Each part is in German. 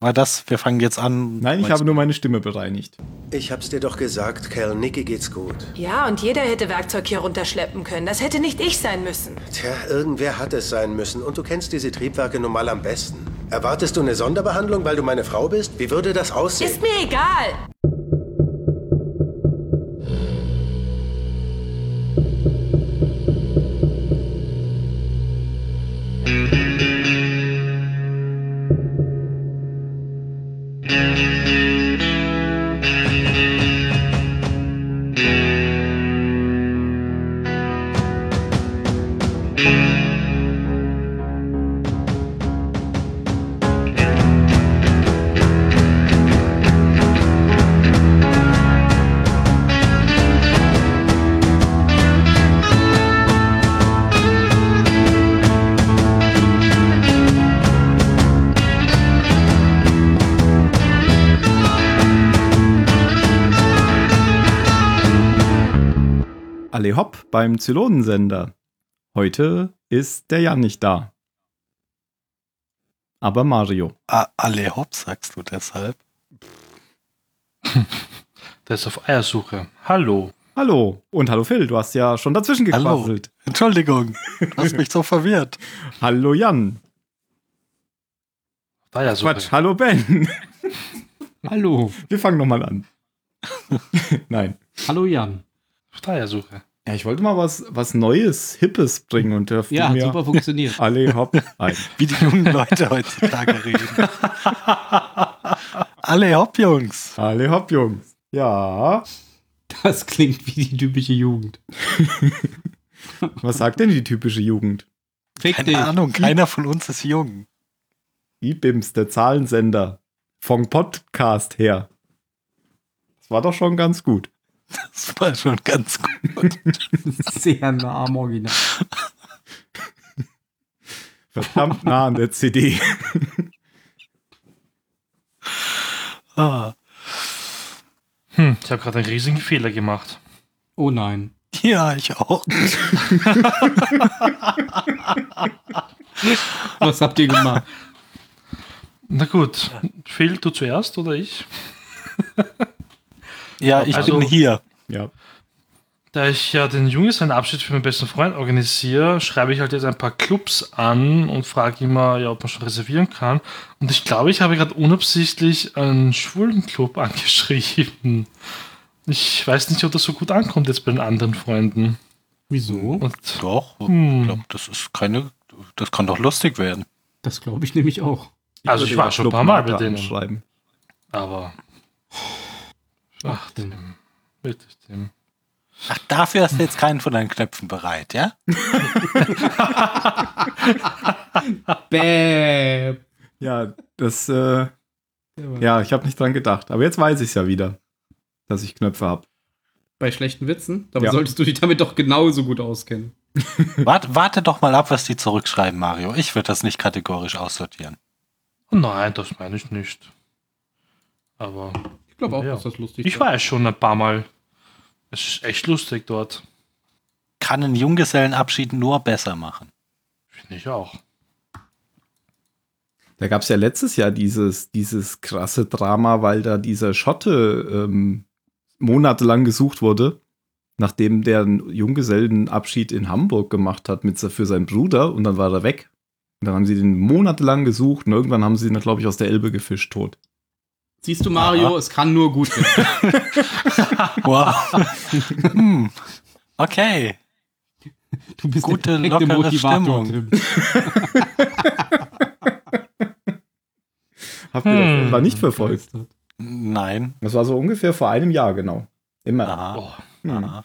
War das, wir fangen jetzt an. Nein, ich habe nur meine Stimme bereinigt. Ich hab's dir doch gesagt, Cal, Nicky geht's gut. Ja, und jeder hätte Werkzeug hier runterschleppen können. Das hätte nicht ich sein müssen. Tja, irgendwer hat es sein müssen und du kennst diese Triebwerke nun mal am besten. Erwartest du eine Sonderbehandlung, weil du meine Frau bist? Wie würde das aussehen? Ist mir egal. Beim Zylonensender. Heute ist der Jan nicht da. Aber Mario. Ah, alle hopp, sagst du deshalb. Der ist auf Eiersuche. Hallo. Hallo. Und hallo Phil, du hast ja schon dazwischen Hallo. gequasselt. Entschuldigung, du hast mich so verwirrt. Hallo Jan. Auf Eiersuche. Quatsch, hallo Ben. Hallo. Wir fangen nochmal an. Nein. Hallo Jan. Auf Eiersuche. Ja, ich wollte mal was, was Neues, Hippes bringen und dürfte Ja, mir super funktioniert. alle hopp ein. Wie die jungen Leute heutzutage reden. alle hopp, Jungs. Alle hopp, Jungs. Ja. Das klingt wie die typische Jugend. Was sagt denn die typische Jugend? Fick dich. Keine Ahnung, keiner von uns ist jung. IBIMS, der Zahlensender. Vom Podcast her. Das war doch schon ganz gut. Das war schon ganz gut. Sehr nah am Original. Verdammt nah an der CD. Ah. Hm, ich habe gerade einen riesigen Fehler gemacht. Oh nein. Ja, ich auch. Was habt ihr gemacht? Na gut, Phil, du zuerst oder ich? Ja, ich Also- bin hier. Ja. Da ich ja den Junggesellenabschied für meinen besten Freund organisiere, schreibe ich halt jetzt ein paar Clubs an und frage immer, ja, ob man schon reservieren kann. Und ich glaube, ich habe gerade unabsichtlich einen schwulen Club angeschrieben. Ich weiß nicht, ob das so gut ankommt jetzt bei den anderen Freunden. Wieso? Und Doch, Hm. ich glaube, das ist keine. Das kann doch lustig werden. Das glaube ich nämlich auch. Also ich war schon ein paar Mal bei denen. aber. Ach, Tim. Wirklich, Tim. Ach, dafür hast du jetzt keinen von deinen Knöpfen bereit, ja? Bäh. Ja, das, äh, ja, ich habe nicht dran gedacht. Aber jetzt weiß ich es ja wieder, dass ich Knöpfe habe. Bei schlechten Witzen? Dabei Ja. solltest du dich damit doch genauso gut auskennen. Warte, warte doch mal ab, was die zurückschreiben, Mario. Ich würde das nicht kategorisch aussortieren. Oh nein, das meine ich nicht. Aber Ich glaube auch, Ja. dass das lustig ich war ja schon ein paar Mal. Es ist echt lustig dort. Kann einen Junggesellenabschied nur besser machen. Finde ich auch. Da gab es ja letztes Jahr dieses, dieses krasse Drama, weil da dieser Schotte ähm, monatelang gesucht wurde, nachdem der einen Junggesellenabschied in Hamburg gemacht hat mit, für seinen Bruder und dann war er weg. Und dann haben sie den monatelang gesucht und irgendwann haben sie ihn, glaube ich, aus der Elbe gefischt tot. Siehst du, Mario, Aha. es kann nur gut werden. Wow. hm. Okay. Du bist Gute, der lockere Motivator, Stimmung. Tim. Habt ihr das Hm. etwa nicht verfolgt? Nein. Das war so ungefähr vor einem Jahr, genau. Immer. Aha. Oh. Aha.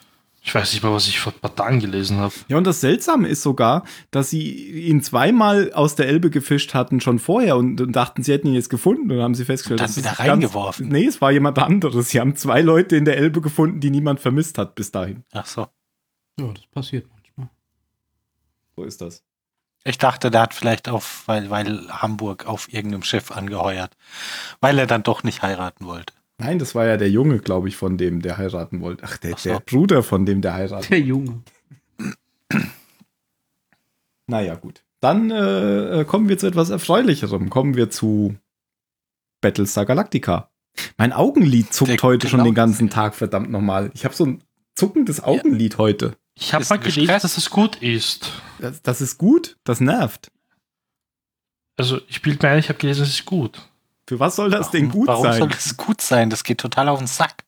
Ich weiß nicht mal, was ich vor ein paar Tagen gelesen habe. Ja, und das Seltsame ist sogar, dass sie ihn zweimal aus der Elbe gefischt hatten schon vorher und, und dachten, sie hätten ihn jetzt gefunden und dann haben sie festgestellt, Und dann wieder ist ganz- reingeworfen. Nee, es war jemand anderes. Sie haben zwei Leute in der Elbe gefunden, die niemand vermisst hat bis dahin. Ach so. Ja, das passiert manchmal. So ist das. Ich dachte, der hat vielleicht auf, weil, weil Hamburg auf irgendeinem Schiff angeheuert. Weil er dann doch nicht heiraten wollte. Nein, das war ja der Junge, glaube ich, von dem, der heiraten wollte. Ach, der, Ach so. der Bruder von dem, der heiraten Der Junge. Naja, gut. dann äh, kommen wir zu etwas Erfreulicherem. Kommen wir zu Battlestar Galactica. Mein Augenlid zuckt Der- heute schon genau den ganzen das- Tag, verdammt nochmal. Ich habe so ein zuckendes Augenlid heute. Ich habe mal gelesen, dass es gut ist. Das, das ist gut, das nervt. Also ich bilde mir ein, ich habe gelesen, es ist gut. Für was soll das denn Warum- gut warum sein? soll das gut sein? Das geht total auf den Sack.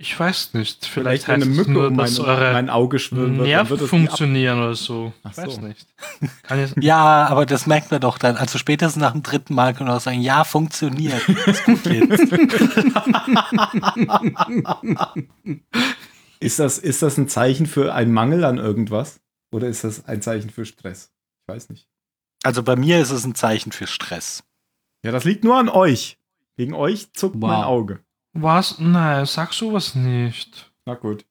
Ich weiß nicht. Vielleicht, Vielleicht, eine Mücke nur, um mein, mein Auge schwimmen wird, Nerven wird funktionieren oder so. Ach Ich weiß so. nicht. Ja, aber das merkt man doch dann. Also spätestens nach dem dritten Mal kann man auch sagen, ja, funktioniert. Ist gut jetzt. Ist das, ist das ein Zeichen für einen Mangel an irgendwas? Oder ist das ein Zeichen für Stress? Ich weiß nicht. Also bei mir ist es ein Zeichen für Stress. Ja, das liegt nur an euch. Wegen euch zuckt Wow. mein Auge. was? Nein, sag sowas nicht. Na gut.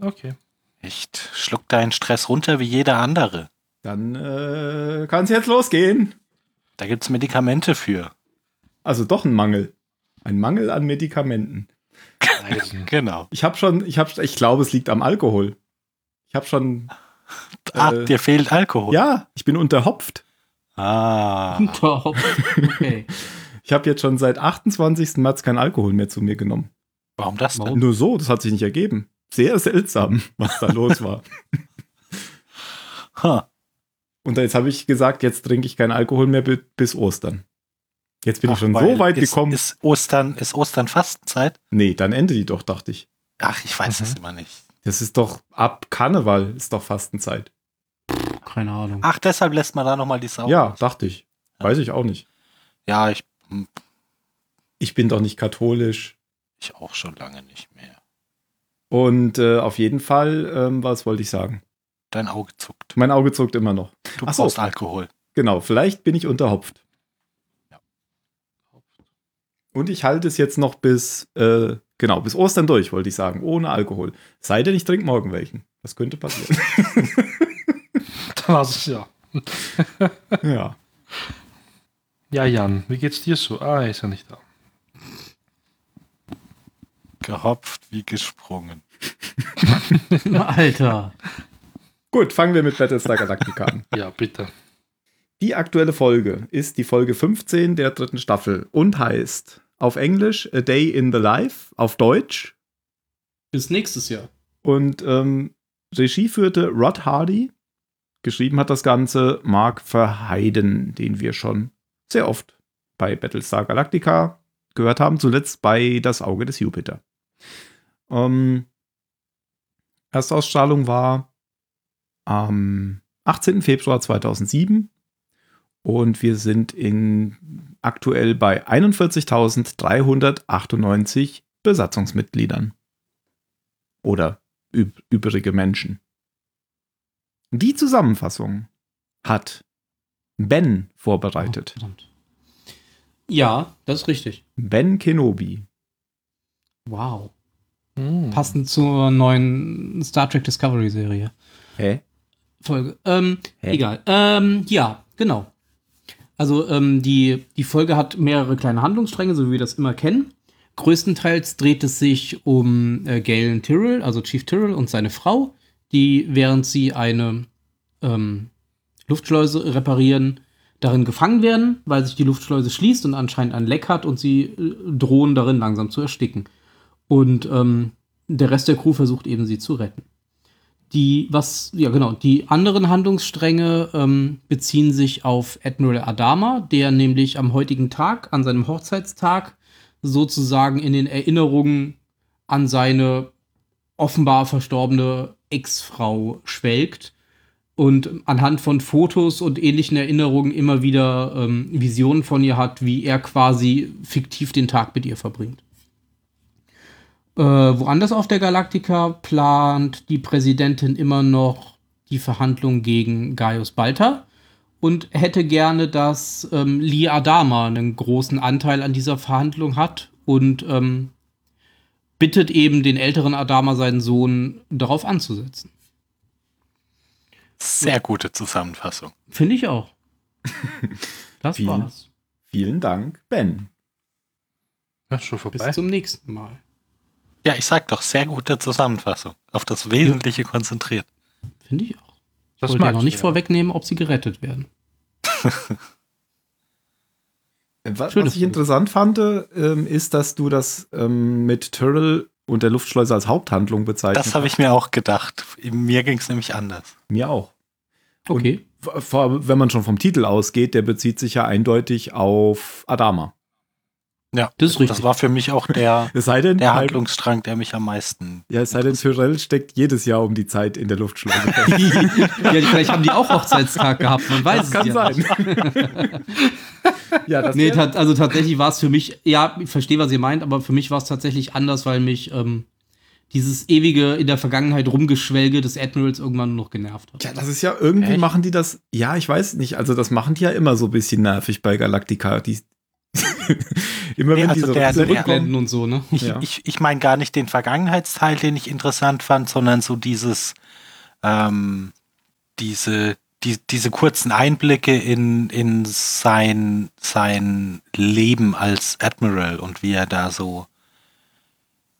Okay. Echt, schluck deinen Stress runter wie jeder andere. Dann äh, kann es jetzt losgehen. Da gibt's Medikamente für. Also doch ein Mangel. Ein Mangel an Medikamenten. Genau. Ich habe schon, ich habe, ich glaube, es liegt am Alkohol. Ich habe schon, Ah, Äh, dir fehlt Alkohol. ja, ich bin unterhopft. Ah. Top. Okay. Ich habe jetzt schon seit 28. März kein Alkohol mehr zu mir genommen. Warum das denn? Nur so, das hat sich nicht ergeben. Sehr seltsam, was da los war. Huh. Und jetzt habe ich gesagt, jetzt trinke ich keinen Alkohol mehr bi- bis Ostern. Jetzt bin ich Ach, schon weil so weit ist, gekommen. Ist Ostern, ist Ostern Fastenzeit? nee, dann endet die doch, dachte ich. Ach, ich weiß Mhm. es immer nicht. Das ist doch ab Karneval, ist doch Fastenzeit. Keine Ahnung. Ach, deshalb lässt man da nochmal die Sau. Ja, raus. dachte ich. Weiß ich auch nicht. Ja, ich, hm, Ich bin doch nicht katholisch. ich auch schon lange nicht mehr. Und äh, auf jeden Fall, ähm, was wollte ich sagen? Dein Auge zuckt. Mein Auge zuckt immer noch. Du Ach so. brauchst Alkohol. Genau, vielleicht bin ich unterhopft. Ja. Und ich halte es jetzt noch bis, äh, genau, bis Ostern durch, wollte ich sagen, ohne Alkohol. Sei denn, ich trinke morgen welchen. Das könnte passieren. Es ja. ja. Ja, Jan, wie geht's dir so? Ah, er ist ja nicht da. Gehopft wie gesprungen. Alter. Gut, fangen wir mit Battlestar Galactica an. Ja, bitte. Die aktuelle Folge ist die Folge 15 der dritten Staffel und heißt auf Englisch A Day in the Life, auf Deutsch. Bis nächstes Jahr. Und ähm, Regie führte Rod Hardy. Geschrieben hat das Ganze Mark Verheiden, den wir schon sehr oft bei Battlestar Galactica gehört haben, zuletzt bei Das Auge des Jupiter. Ähm, Erstausstrahlung war am 18. Februar 2007 und wir sind in, aktuell bei 41.398 Besatzungsmitgliedern. Oder üb übrige Menschen. Die Zusammenfassung hat Ben vorbereitet. Oh, verdammt. Ja, das ist richtig. Ben Kenobi. Wow. Hm. Passend zur neuen Star Trek Discovery Serie. Hä? Folge. Ähm, Hä? egal. Ähm, ja, genau. Also ähm, die, die Folge hat mehrere kleine Handlungsstränge, so wie wir das immer kennen. Größtenteils dreht es sich um äh, Galen Tyrrell, also Chief Tyrrell und seine Frau, die, während sie eine ähm, Luftschleuse reparieren, darin gefangen werden, weil sich die Luftschleuse schließt und anscheinend ein Leck hat und sie äh, drohen darin langsam zu ersticken. Und ähm, der Rest der Crew versucht eben sie zu retten. Die, was, ja genau, die anderen Handlungsstränge ähm, beziehen sich auf Admiral Adama, der nämlich am heutigen Tag, an seinem Hochzeitstag, sozusagen in den Erinnerungen an seine offenbar verstorbene Ex-Frau schwelgt und anhand von Fotos und ähnlichen Erinnerungen immer wieder ähm, Visionen von ihr hat, wie er quasi fiktiv den Tag mit ihr verbringt. Äh, woanders auf der Galaktika plant die Präsidentin immer noch die Verhandlung gegen Gaius Balta und hätte gerne, dass ähm, Lee Adama einen großen Anteil an dieser Verhandlung hat und ähm, bittet eben den älteren Adama, seinen Sohn, darauf anzusetzen. Sehr gute Zusammenfassung. Finde ich auch. Das Vielen- war's. Vielen Dank, Ben. Ja, schon Bis vorbei. zum nächsten Mal. Ja, ich sag doch, sehr gute Zusammenfassung. Auf das Wesentliche konzentriert. Finde ich auch. Ich Das wollte ja noch ich, nicht ja. vorwegnehmen, ob sie gerettet werden. Was, was ich interessant fand, ähm, ist, dass du das ähm, mit Tyrrell und der Luftschleuse als Haupthandlung bezeichnest. Das habe ich mir auch gedacht. Mir ging es nämlich anders. Mir auch. Okay. Vor- Wenn man schon vom Titel ausgeht, der bezieht sich ja eindeutig auf Adama. Ja, Das ist richtig. Das war für mich auch der, Es sei denn, der Handlungsstrang, der mich am meisten. ja, es sei denn, Tyrrell steckt jedes Jahr um die Zeit in der Luftschleuse. ja, vielleicht haben die auch Hochzeitstag gehabt, man weiß das es kann ja sein. nicht. ja, das Nee, also tatsächlich war es für mich, ja, ich verstehe, was ihr meint, aber für mich war es tatsächlich anders, weil mich ähm, dieses ewige in der Vergangenheit rumgeschwelge des Admirals irgendwann nur noch genervt hat. Ja, das ist ja irgendwie Echt? machen die das. Ja, ich weiß nicht. Also das machen die ja immer so ein bisschen nervig bei Galactica. Die, immer Nee, wenn also diese der- Rückblenden der- Rückblenden und so, ne? Ich, Ja. ich, ich meine gar nicht den Vergangenheitsteil, den ich interessant fand, sondern so dieses, ähm, diese, die, diese kurzen Einblicke in, in sein, sein Leben als Admiral und wie er da so,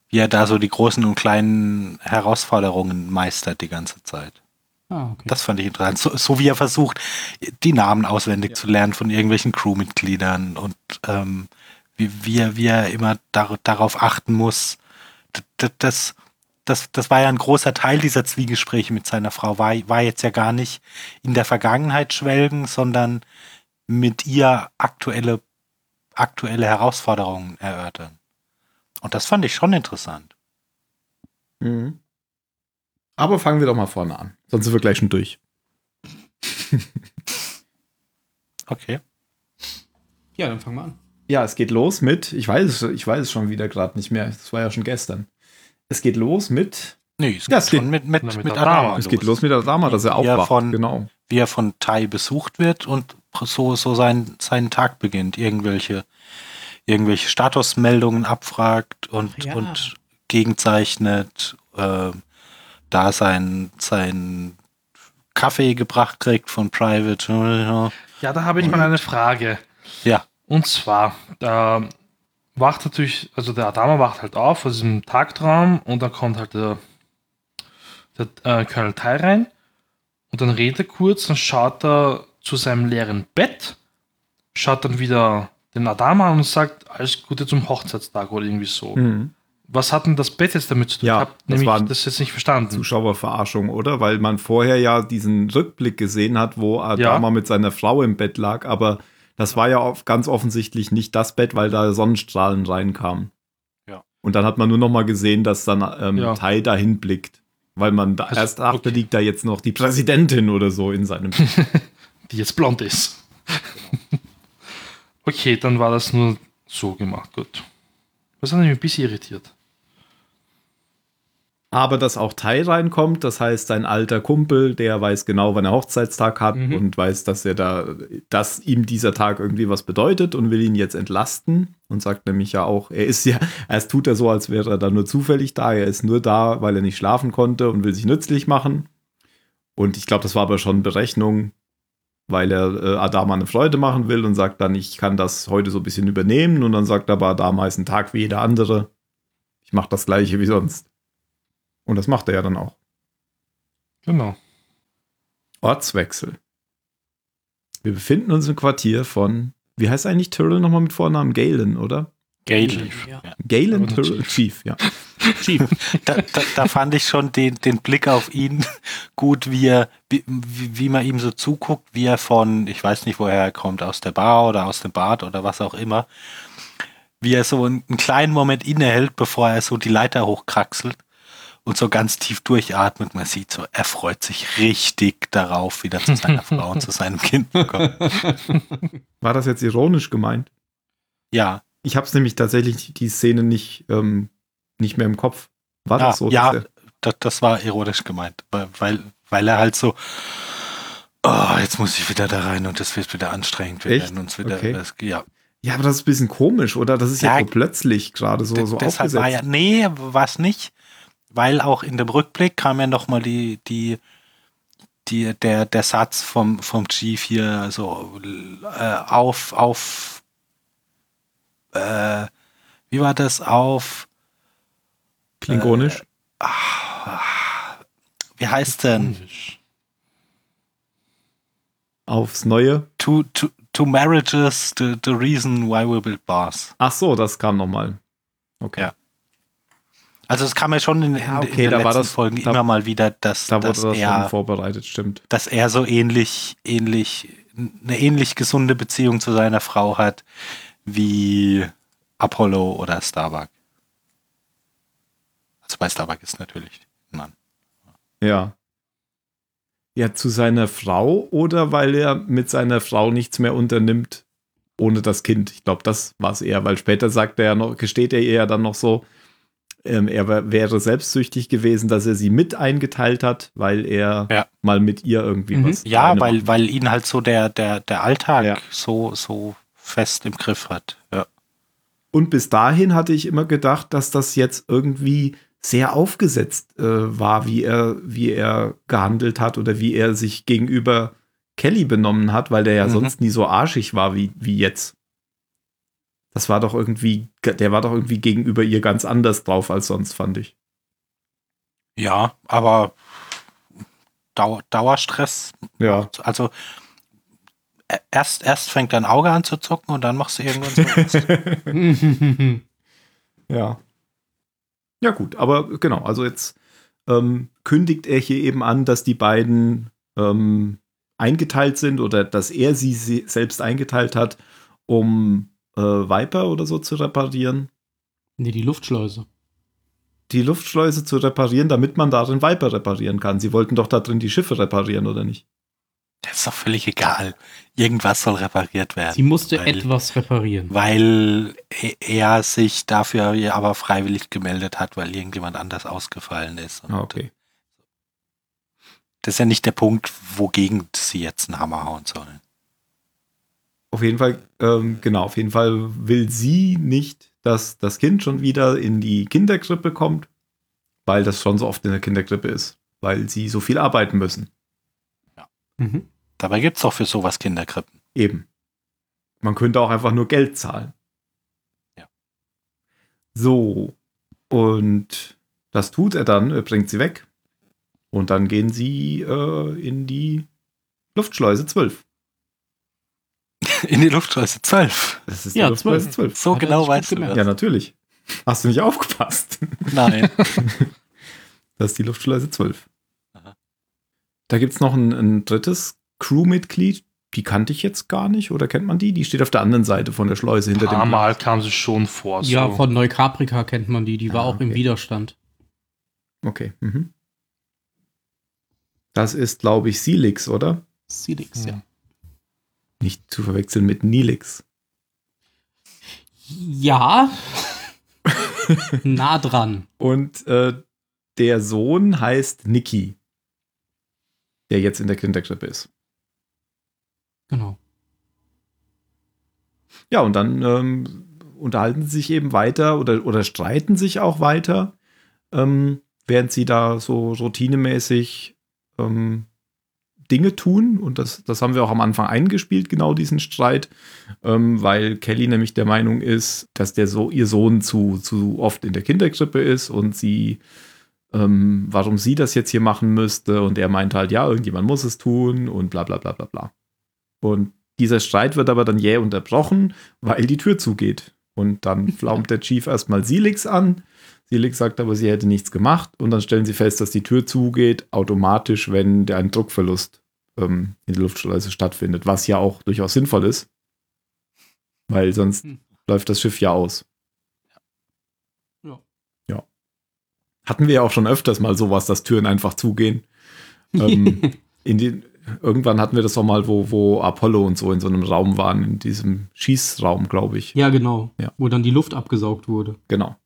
wie er da so die großen und kleinen Herausforderungen meistert die ganze Zeit. Ah, okay. Das fand ich interessant. So, so wie er versucht, die Namen auswendig zu lernen von irgendwelchen Crewmitgliedern und ähm, wie, wie, er, wie er immer dar darauf achten muss. D- d- Das, das, das war ja ein großer Teil dieser Zwiegespräche mit seiner Frau. War, war jetzt ja gar nicht in der Vergangenheit schwelgen, sondern mit ihr aktuelle, aktuelle Herausforderungen erörtern. Und das fand ich schon interessant. Mhm. Aber fangen wir doch mal vorne an. Sonst sind wir gleich schon durch. Okay. Ja, dann fangen wir an. Ja, es geht los mit, ich weiß es, ich weiß es schon wieder gerade nicht mehr. Das war ja schon gestern. Es geht los mit, Nee, es Ja, geht es geht- schon mit, mit, mit mit Adama. Adama es geht los mit Adama, dass er Wie er aufwacht. von- genau. wie er von Tai besucht wird und so, so sein, seinen Tag beginnt. Irgendwelche, irgendwelche Statusmeldungen abfragt und, ja. und gegenzeichnet, äh, da sein, sein Kaffee gebracht kriegt von Private. Ja, da habe ich mal eine Frage. Ja, Und zwar, da wacht natürlich, also der Adama wacht halt auf aus diesem Tagtraum und dann kommt halt der, der äh, Colonel Tai rein und dann redet er kurz, dann schaut er zu seinem leeren Bett, schaut dann wieder den Adama an und sagt, alles Gute zum Hochzeitstag oder irgendwie so. Mhm. Was hat denn das Bett jetzt damit zu tun? Ja, ich habe das nämlich war- das jetzt nicht verstanden. Zuschauerverarschung, oder? Weil man vorher ja diesen Rückblick gesehen hat, wo Adama Ja. mit seiner Frau im Bett lag, aber das war ja auf, ganz offensichtlich nicht das Bett, weil da Sonnenstrahlen reinkamen. Ja. Und dann hat man nur noch mal gesehen, dass dann ähm, Ja. Tai dahin blickt. Weil man da Also, erst dachte, okay. liegt da jetzt noch die Präsidentin oder so in seinem die jetzt blond ist. okay, dann war das nur so gemacht, gut. Das hat mich ein bisschen irritiert. Aber dass auch Tai reinkommt, das heißt, sein alter Kumpel, der weiß genau, wann er Hochzeitstag hat Mhm. und weiß, dass er da, dass ihm dieser Tag irgendwie was bedeutet und will ihn jetzt entlasten und sagt nämlich ja auch, er ist ja, erst tut er so, als wäre er da nur zufällig da, er ist nur da, weil er nicht schlafen konnte und will sich nützlich machen. Und ich glaube, das war aber schon Berechnung, weil er äh, Adama eine Freude machen will und sagt dann, ich kann das heute so ein bisschen übernehmen und dann sagt aber Adama ist ein Tag wie jeder andere. Ich mache das gleiche wie sonst. Und das macht er ja dann auch. Genau. Ortswechsel. Wir befinden uns im Quartier von, wie heißt eigentlich Tyrrell nochmal mit Vornamen? Galen, oder? Galen. Ja. Galen Tyrrell? Chief. Chief, ja. Chief. Da, da, da fand ich schon den, den Blick auf ihn gut, wie er, wie, wie man ihm so zuguckt, wie er von, ich weiß nicht, woher er kommt, aus der Bar oder aus dem Bad oder was auch immer, wie er so einen kleinen Moment innehält, bevor er so die Leiter hochkraxelt und so ganz tief durchatmet. Man sieht so, er freut sich richtig darauf, wieder zu seiner Frau und zu seinem Kind zu kommen. War das jetzt ironisch gemeint? Ja, Ich habe es nämlich tatsächlich die Szene nicht, ähm, nicht mehr im Kopf. War ja, das so? ja das, das war ironisch gemeint, weil, weil, er halt so, oh, jetzt muss ich wieder da rein und das wird wieder anstrengend. Wir Echt? werden uns wieder, Okay. das, ja. ja, aber das ist ein bisschen komisch, oder? Das ist ja, Ja, so plötzlich gerade so, so Deshalb war ja, aufgesetzt. nee, was nicht, weil auch in dem Rückblick kam ja nochmal die, die, die, der, der Satz vom, vom Chief hier, so, äh, auf, auf, äh, wie war das, auf, Klingonisch. wie heißt denn? aufs Neue. Two, two, two marriages, the, the reason why we build bars. Ach so, das kam nochmal. Okay. Ja. Also es kam ja schon in, in, Ja, okay, in den da letzten das- Folgen da- immer mal wieder, dass, Da dass, das er, vorbereitet, stimmt. dass er so ähnlich, ähnlich, eine ähnlich gesunde Beziehung zu seiner Frau hat wie Apollo oder Starbuck. Also bei Starbuck ist natürlich ein Mann. Ja. Ja, zu seiner Frau oder weil er mit seiner Frau nichts mehr unternimmt ohne das Kind. Ich glaube, das war es eher, weil später sagt er ja noch, gesteht er ihr ja dann noch so, ähm, er wär- wäre selbstsüchtig gewesen, dass er sie mit eingeteilt hat, weil er Ja. mal mit ihr irgendwie Mhm. was. Ja, weil, machen weil ihn halt so der, der, der Alltag Ja. so, so fest im Griff hat. Ja. Und bis dahin hatte ich immer gedacht, dass das jetzt irgendwie sehr aufgesetzt äh, war, wie er, wie er gehandelt hat oder wie er sich gegenüber Kelly benommen hat, weil der ja Mhm. sonst nie so arschig war wie, wie jetzt. Das war doch irgendwie, der war doch irgendwie gegenüber ihr ganz anders drauf als sonst, fand ich. ja, aber Dau Dauerstress Ja. Also e- erst, erst fängt dein Auge an zu zucken und dann machst du irgendwann so. Ja. Ja, gut, aber genau, also jetzt ähm, kündigt er hier eben an, dass die beiden ähm, eingeteilt sind oder dass er sie, sie selbst eingeteilt hat, um äh, Viper oder so zu reparieren. nee, die Luftschleuse. Die Luftschleuse zu reparieren, damit man darin Viper reparieren kann. Sie wollten doch da drin die Schiffe reparieren, oder nicht? Das ist doch völlig egal. Irgendwas soll repariert werden. Sie musste weil, etwas reparieren. Weil e- er sich dafür aber freiwillig gemeldet hat, weil irgendjemand anders ausgefallen ist. Und Ah, okay. Das ist ja nicht der Punkt, wogegen sie jetzt einen Hammer hauen sollen. Auf jeden Fall, ähm, genau, auf jeden Fall will sie nicht, dass das Kind schon wieder in die Kinderkrippe kommt, weil das schon so oft in der Kinderkrippe ist, weil sie so viel arbeiten müssen. Mhm. Dabei gibt es doch für sowas Kinderkrippen. Eben. Man könnte auch einfach nur Geld zahlen. Ja. So. Und das tut er dann, er bringt sie weg. Und dann gehen sie äh, in die Luftschleuse 12. In die Luftschleuse 12. Das ist Ja, die Luftschleuse 12. 12. So Hat genau weißt du das. Ja, natürlich. Hast du nicht aufgepasst? Nein. Das ist die Luftschleuse 12. Aha. Da gibt es noch ein, ein drittes Crewmitglied. Die kannte ich jetzt gar nicht. Oder kennt man die? Die steht auf der anderen Seite von der Schleuse hinter dem. Mal kam sie schon vor. So. Ja, von Neukaprika kennt man die. Die war Ah, auch im okay. Widerstand. Okay. Mhm. Das ist, glaube ich, Silix, oder? Silix, ja. Ja. Nicht zu verwechseln mit Nilix. Ja. nah dran. Und äh, der Sohn heißt Niki, der jetzt in der Kinderkrippe ist. Genau. Ja, und dann ähm, unterhalten sie sich eben weiter oder, oder streiten sich auch weiter, ähm, während sie da so routinemäßig ähm, Dinge tun. Und das, das haben wir auch am Anfang eingespielt, genau diesen Streit, ähm, weil Kelly nämlich der Meinung ist, dass der so ihr Sohn zu, zu oft in der Kinderkrippe ist und sie, ähm, warum sie das jetzt hier machen müsste. Und er meint halt, ja, irgendjemand muss es tun und bla bla bla bla bla. Und dieser Streit wird aber dann jäh unterbrochen, weil die Tür zugeht. Und dann flaumt der Chief erstmal Silix an. Silix sagt aber, sie hätte nichts gemacht. Und dann stellen sie fest, dass die Tür zugeht, automatisch, wenn der ein Druckverlust ähm, in der Luftschleuse stattfindet. Was ja auch durchaus sinnvoll ist. Weil sonst Hm. läuft das Schiff ja aus. Ja. Ja. Hatten wir ja auch schon öfters mal sowas, dass Türen einfach zugehen. Ähm, in den, irgendwann hatten wir das auch mal, wo, wo Apollo und so in so einem Raum waren, in diesem Schießraum, glaube ich. ja, genau. Ja. Wo dann die Luft abgesaugt wurde. Genau.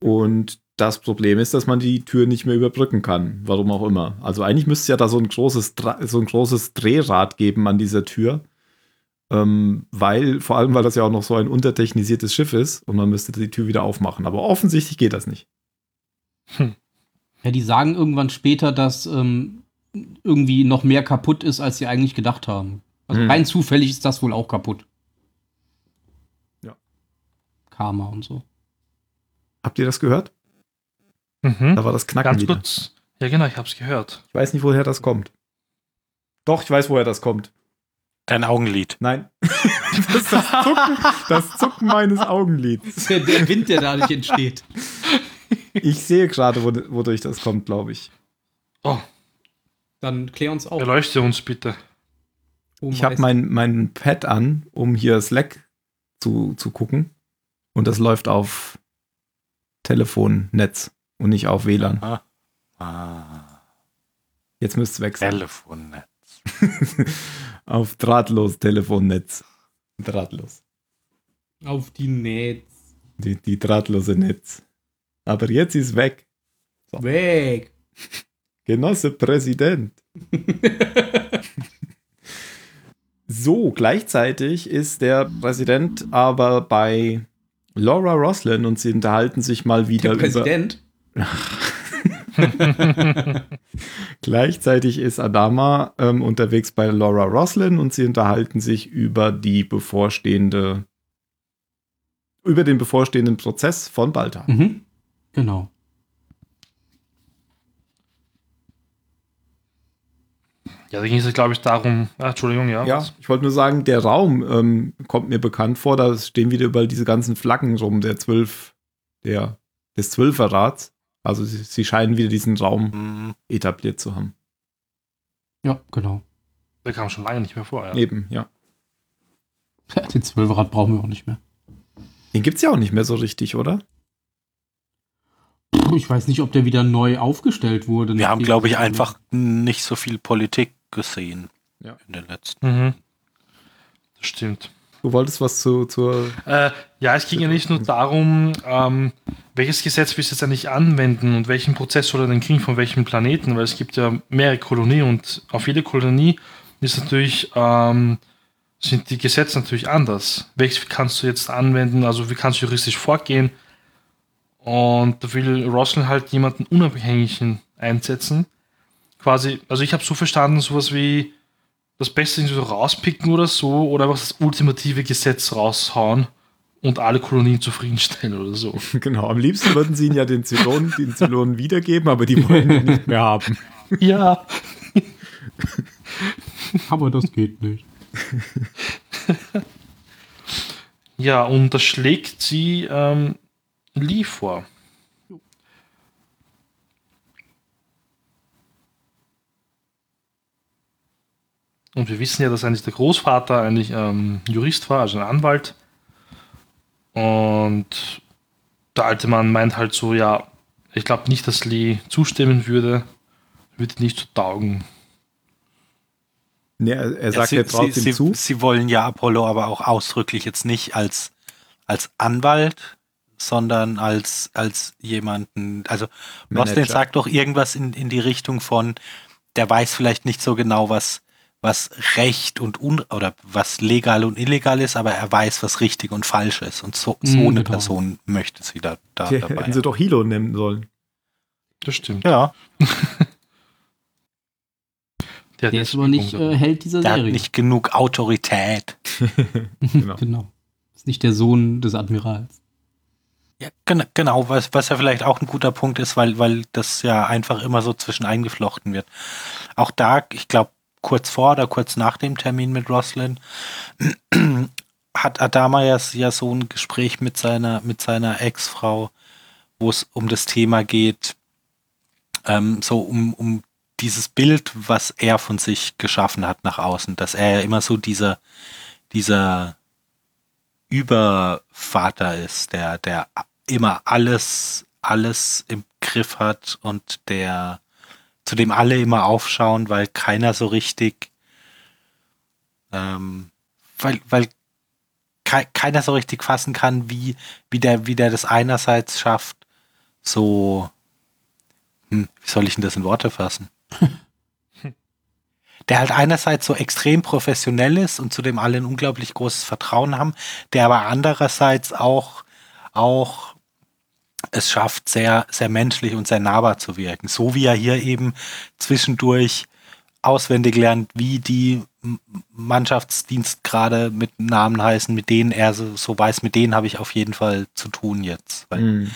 Und das Problem ist, dass man die Tür nicht mehr überbrücken kann. Warum auch immer. Also eigentlich müsste es ja da so ein großes, so ein großes Drehrad geben an dieser Tür. Ähm, weil, vor allem, weil das ja auch noch so ein untertechnisiertes Schiff ist und man müsste die Tür wieder aufmachen. Aber offensichtlich geht das nicht. Ja, die sagen irgendwann später, dass ähm, irgendwie noch mehr kaputt ist, als sie eigentlich gedacht haben. Also Hm. rein zufällig ist das wohl auch kaputt. Ja. Karma und so. Habt ihr das gehört? Mhm. Da war das Knacken Ganz wieder. kurz. Ja, genau, ich habe es gehört. Ich weiß nicht, woher das kommt. Doch, ich weiß, woher das kommt. Dein Augenlid. Nein. das ist das Zucken, das Zucken meines Augenlids. Der, der Wind, der dadurch entsteht. Ich sehe gerade, wo, wodurch das kommt, glaube ich. Oh, Dann klär uns auf. erleuchte uns bitte. Oh, Ich habe mein, mein Pad an, um hier Slack zu, zu gucken. Und das läuft auf Telefonnetz und nicht auf WLAN. Ah. Ah, Jetzt müsste es wechseln. Telefonnetz. auf drahtlos Telefonnetz. Drahtlos. Auf die Netz. Die, die drahtlose Netz. Aber jetzt ist weg. Weg. Genosse Präsident. so, gleichzeitig ist der Präsident aber bei Laura Roslin und sie unterhalten sich mal wieder Der über. Präsident. Gleichzeitig ist Adama ähm, unterwegs bei Laura Roslin und sie unterhalten sich über die bevorstehende, über den bevorstehenden Prozess von Balta. Mhm. Genau. Ja, da ging es, glaube ich, darum. Ah, Entschuldigung, ja. Ja, was? ich wollte nur sagen, der Raum ähm, kommt mir bekannt vor. Da stehen wieder überall diese ganzen Flaggen rum, der zwölf, der, des Zwölferrats. Also sie, sie scheinen wieder diesen Raum Hm, etabliert zu haben. Ja, genau. Der kam schon lange nicht mehr vor. Ja. Eben, ja. Den Zwölferrad brauchen wir auch nicht mehr. Den gibt's ja auch nicht mehr so richtig, oder? Ich weiß nicht, ob der wieder neu aufgestellt wurde. Wir haben, glaube ich, einfach nicht so viel Politik gesehen Ja. in den letzten. Mhm. Das stimmt. Du wolltest was zu, zur. Äh, ja, es ging ja nicht nur darum, ähm, welches Gesetz willst du jetzt eigentlich anwenden und welchen Prozess soll er denn kriegen von welchem Planeten, weil es gibt ja mehrere Kolonien und auf jede Kolonie ist natürlich, ähm, sind die Gesetze natürlich anders. Welches kannst du jetzt anwenden, also wie kannst du juristisch vorgehen? Und da will Roslin halt jemanden Unabhängigen einsetzen. Quasi, also ich habe so verstanden, sowas wie das Beste so rauspicken oder so, oder einfach das ultimative Gesetz raushauen und alle Kolonien zufriedenstellen oder so. Genau, am liebsten würden sie ihn ja den Zylonen, den Zylonen wiedergeben, aber die wollen ihn nicht mehr haben. Ja. Aber das geht nicht. Ja, und das schlägt sie ähm, Lee vor. Und wir wissen ja, dass eigentlich der Großvater eigentlich ähm, Jurist war, also ein Anwalt. Und der alte Mann meint halt so, ja, ich glaube nicht, dass Lee zustimmen würde, würde nicht so taugen. Nee, er, er sagt sie, ja trotzdem sie, zu. Sie, wollen ja Apollo aber auch ausdrücklich jetzt nicht als, als Anwalt, sondern als, als jemanden, also Manager. sagt doch irgendwas in, in die Richtung von, der weiß vielleicht nicht so genau, was, was Recht und un, oder was legal und illegal ist, aber er weiß, was richtig und falsch ist. Und so, so Mhm, eine genau. Person möchte sie da, da Die dabei. hätten sie doch Hilo nennen sollen. Das stimmt. ja, Der, Der ist aber nicht äh, Held dieser der hat Serie. nicht genug Autorität. Genau. genau. Ist nicht der Sohn des Admirals. Ja, gen genau, was, was ja vielleicht auch ein guter Punkt ist, weil, weil das ja einfach immer so zwischen eingeflochten wird. Auch da, ich glaube, kurz vor oder kurz nach dem Termin mit Roslin hat Adama ja, ja so ein Gespräch mit seiner, mit seiner Ex-Frau, wo es um das Thema geht, ähm, so um, um dieses Bild, was er von sich geschaffen hat nach außen, dass er ja immer so dieser, dieser Übervater ist, der, der immer alles, alles im Griff hat und der, zu dem alle immer aufschauen, weil keiner so richtig, ähm, weil, weil kei keiner so richtig fassen kann, wie, wie der, wie der das einerseits schafft, so, hm, wie soll ich denn das in Worte fassen? der halt einerseits so extrem professionell ist und zu dem alle ein unglaublich großes Vertrauen haben, der aber andererseits auch, auch es schafft, sehr, sehr menschlich und sehr nahbar zu wirken. So wie er hier eben zwischendurch auswendig lernt, wie die M- Mannschaftsdienstgrade mit Namen heißen, mit denen er so, so weiß, mit denen habe ich auf jeden Fall zu tun jetzt. Weil Mhm.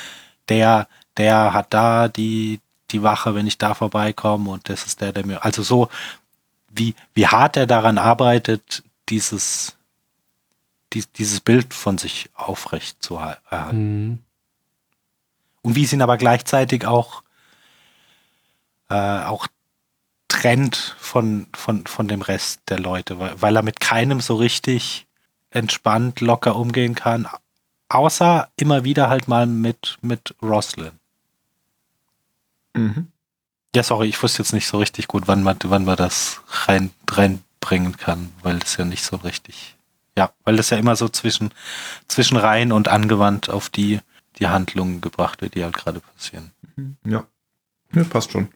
der, der hat da die, die Wache, wenn ich da vorbeikomme und das ist der, der mir, also so, wie, wie hart er daran arbeitet, dieses, dies, dieses Bild von sich aufrecht zu ha- erhalten. Mhm. Und wie es ihn aber gleichzeitig auch, äh, auch trennt von, von, von dem Rest der Leute, weil, weil er mit keinem so richtig entspannt, locker umgehen kann, außer immer wieder halt mal mit, mit Roslyn. Mhm. Ja, sorry, ich wusste jetzt nicht so richtig gut, wann man, wann man das rein, reinbringen kann, weil das ja nicht so richtig, ja, weil das ja immer so zwischen, zwischen rein und angewandt auf die, die Handlungen gebracht wird, die halt gerade passieren. Ja. ja, passt schon.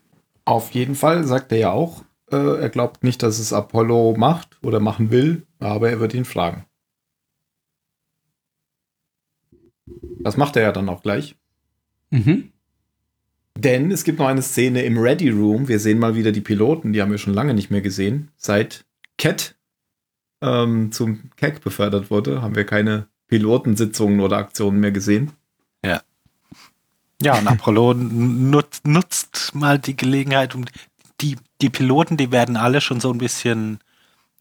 Auf jeden Fall sagt er ja auch, äh, er glaubt nicht, dass es Apollo macht oder machen will, aber er wird ihn fragen. Das macht er ja dann auch gleich. Mhm. Denn es gibt noch eine Szene im Ready Room. Wir sehen mal wieder die Piloten, die haben wir schon lange nicht mehr gesehen. Seit Cat ähm, zum Keck befördert wurde, haben wir keine Pilotensitzungen oder Aktionen mehr gesehen. Ja, und Apollo nutzt, nutzt mal die Gelegenheit, um die, die Piloten, die werden alle schon so ein bisschen,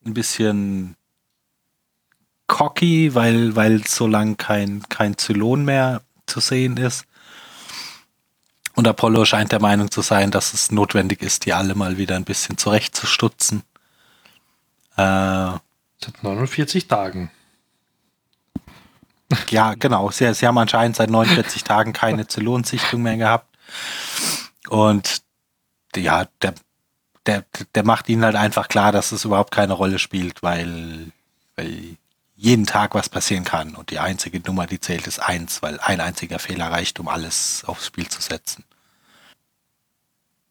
ein bisschen cocky, weil, weil so lang kein, kein Zylon mehr zu sehen ist. Und Apollo scheint der Meinung zu sein, dass es notwendig ist, die alle mal wieder ein bisschen zurechtzustutzen. Äh, Seit 49 Tagen. Ja, genau. Sie, sie haben anscheinend seit 49 Tagen keine Zylonsichtung mehr gehabt. Und ja, der, der, der macht ihnen halt einfach klar, dass es überhaupt keine Rolle spielt, weil, weil jeden Tag was passieren kann. Und die einzige Nummer, die zählt, ist eins, weil ein einziger Fehler reicht, um alles aufs Spiel zu setzen.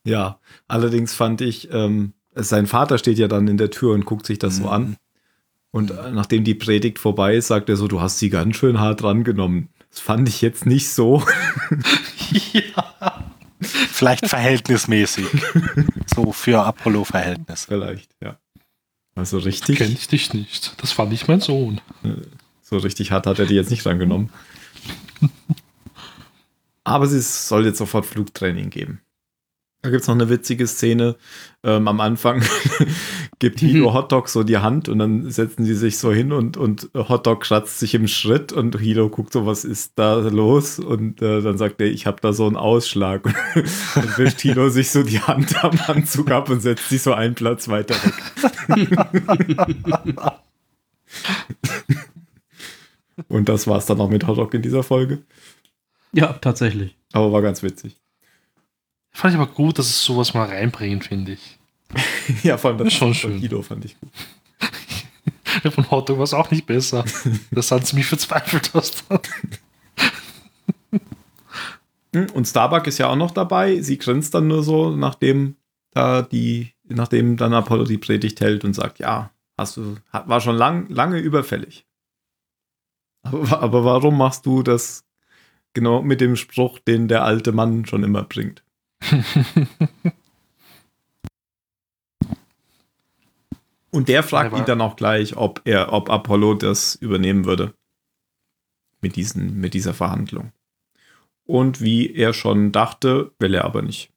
Ja, allerdings fand ich, ähm, sein Vater steht ja dann in der Tür und guckt sich das so Mhm. an. Und nachdem die Predigt vorbei ist, sagt er so, du hast sie ganz schön hart rangenommen. Das fand ich jetzt nicht so. ja. Vielleicht verhältnismäßig. so für Apollo-Verhältnis. Vielleicht, ja. Also richtig, Kenn ich dich nicht. Das fand ich mein Sohn. so richtig hart hat er die jetzt nicht rangenommen. Aber es soll jetzt sofort Flugtraining geben. Da gibt es noch eine witzige Szene. Ähm, am Anfang gibt Hilo Hotdog so die Hand und dann setzen sie sich so hin und, und Hotdog kratzt sich im Schritt und Hilo guckt so, was ist da los? Und äh, dann sagt er, ich habe da so einen Ausschlag. Und dann wischt Hilo sich so die Hand am Anzug ab und setzt sich so einen Platz weiter weg. und das war's dann auch mit Hotdog in dieser Folge. Ja, tatsächlich. Aber war ganz witzig. Fand ich aber gut, dass es sowas mal reinbringen, finde ich. Ja, vor allem das schon von schön. Hilo fand ich gut. Von Hotdog war es auch nicht besser. Das hat ziemlich verzweifelt aus. Hm, Und Starbuck ist ja auch noch dabei. Sie grinst dann nur so, nachdem da die, nachdem dann Apollo die Predigt hält und sagt, ja, hast du, war schon lang, lange überfällig. Aber, aber warum machst du das genau mit dem Spruch, den der alte Mann schon immer bringt? Und der fragt ihn dann auch gleich, ob er, ob Apollo das übernehmen würde. Mit diesen, mit dieser Verhandlung. Und wie er schon dachte, will er aber nicht.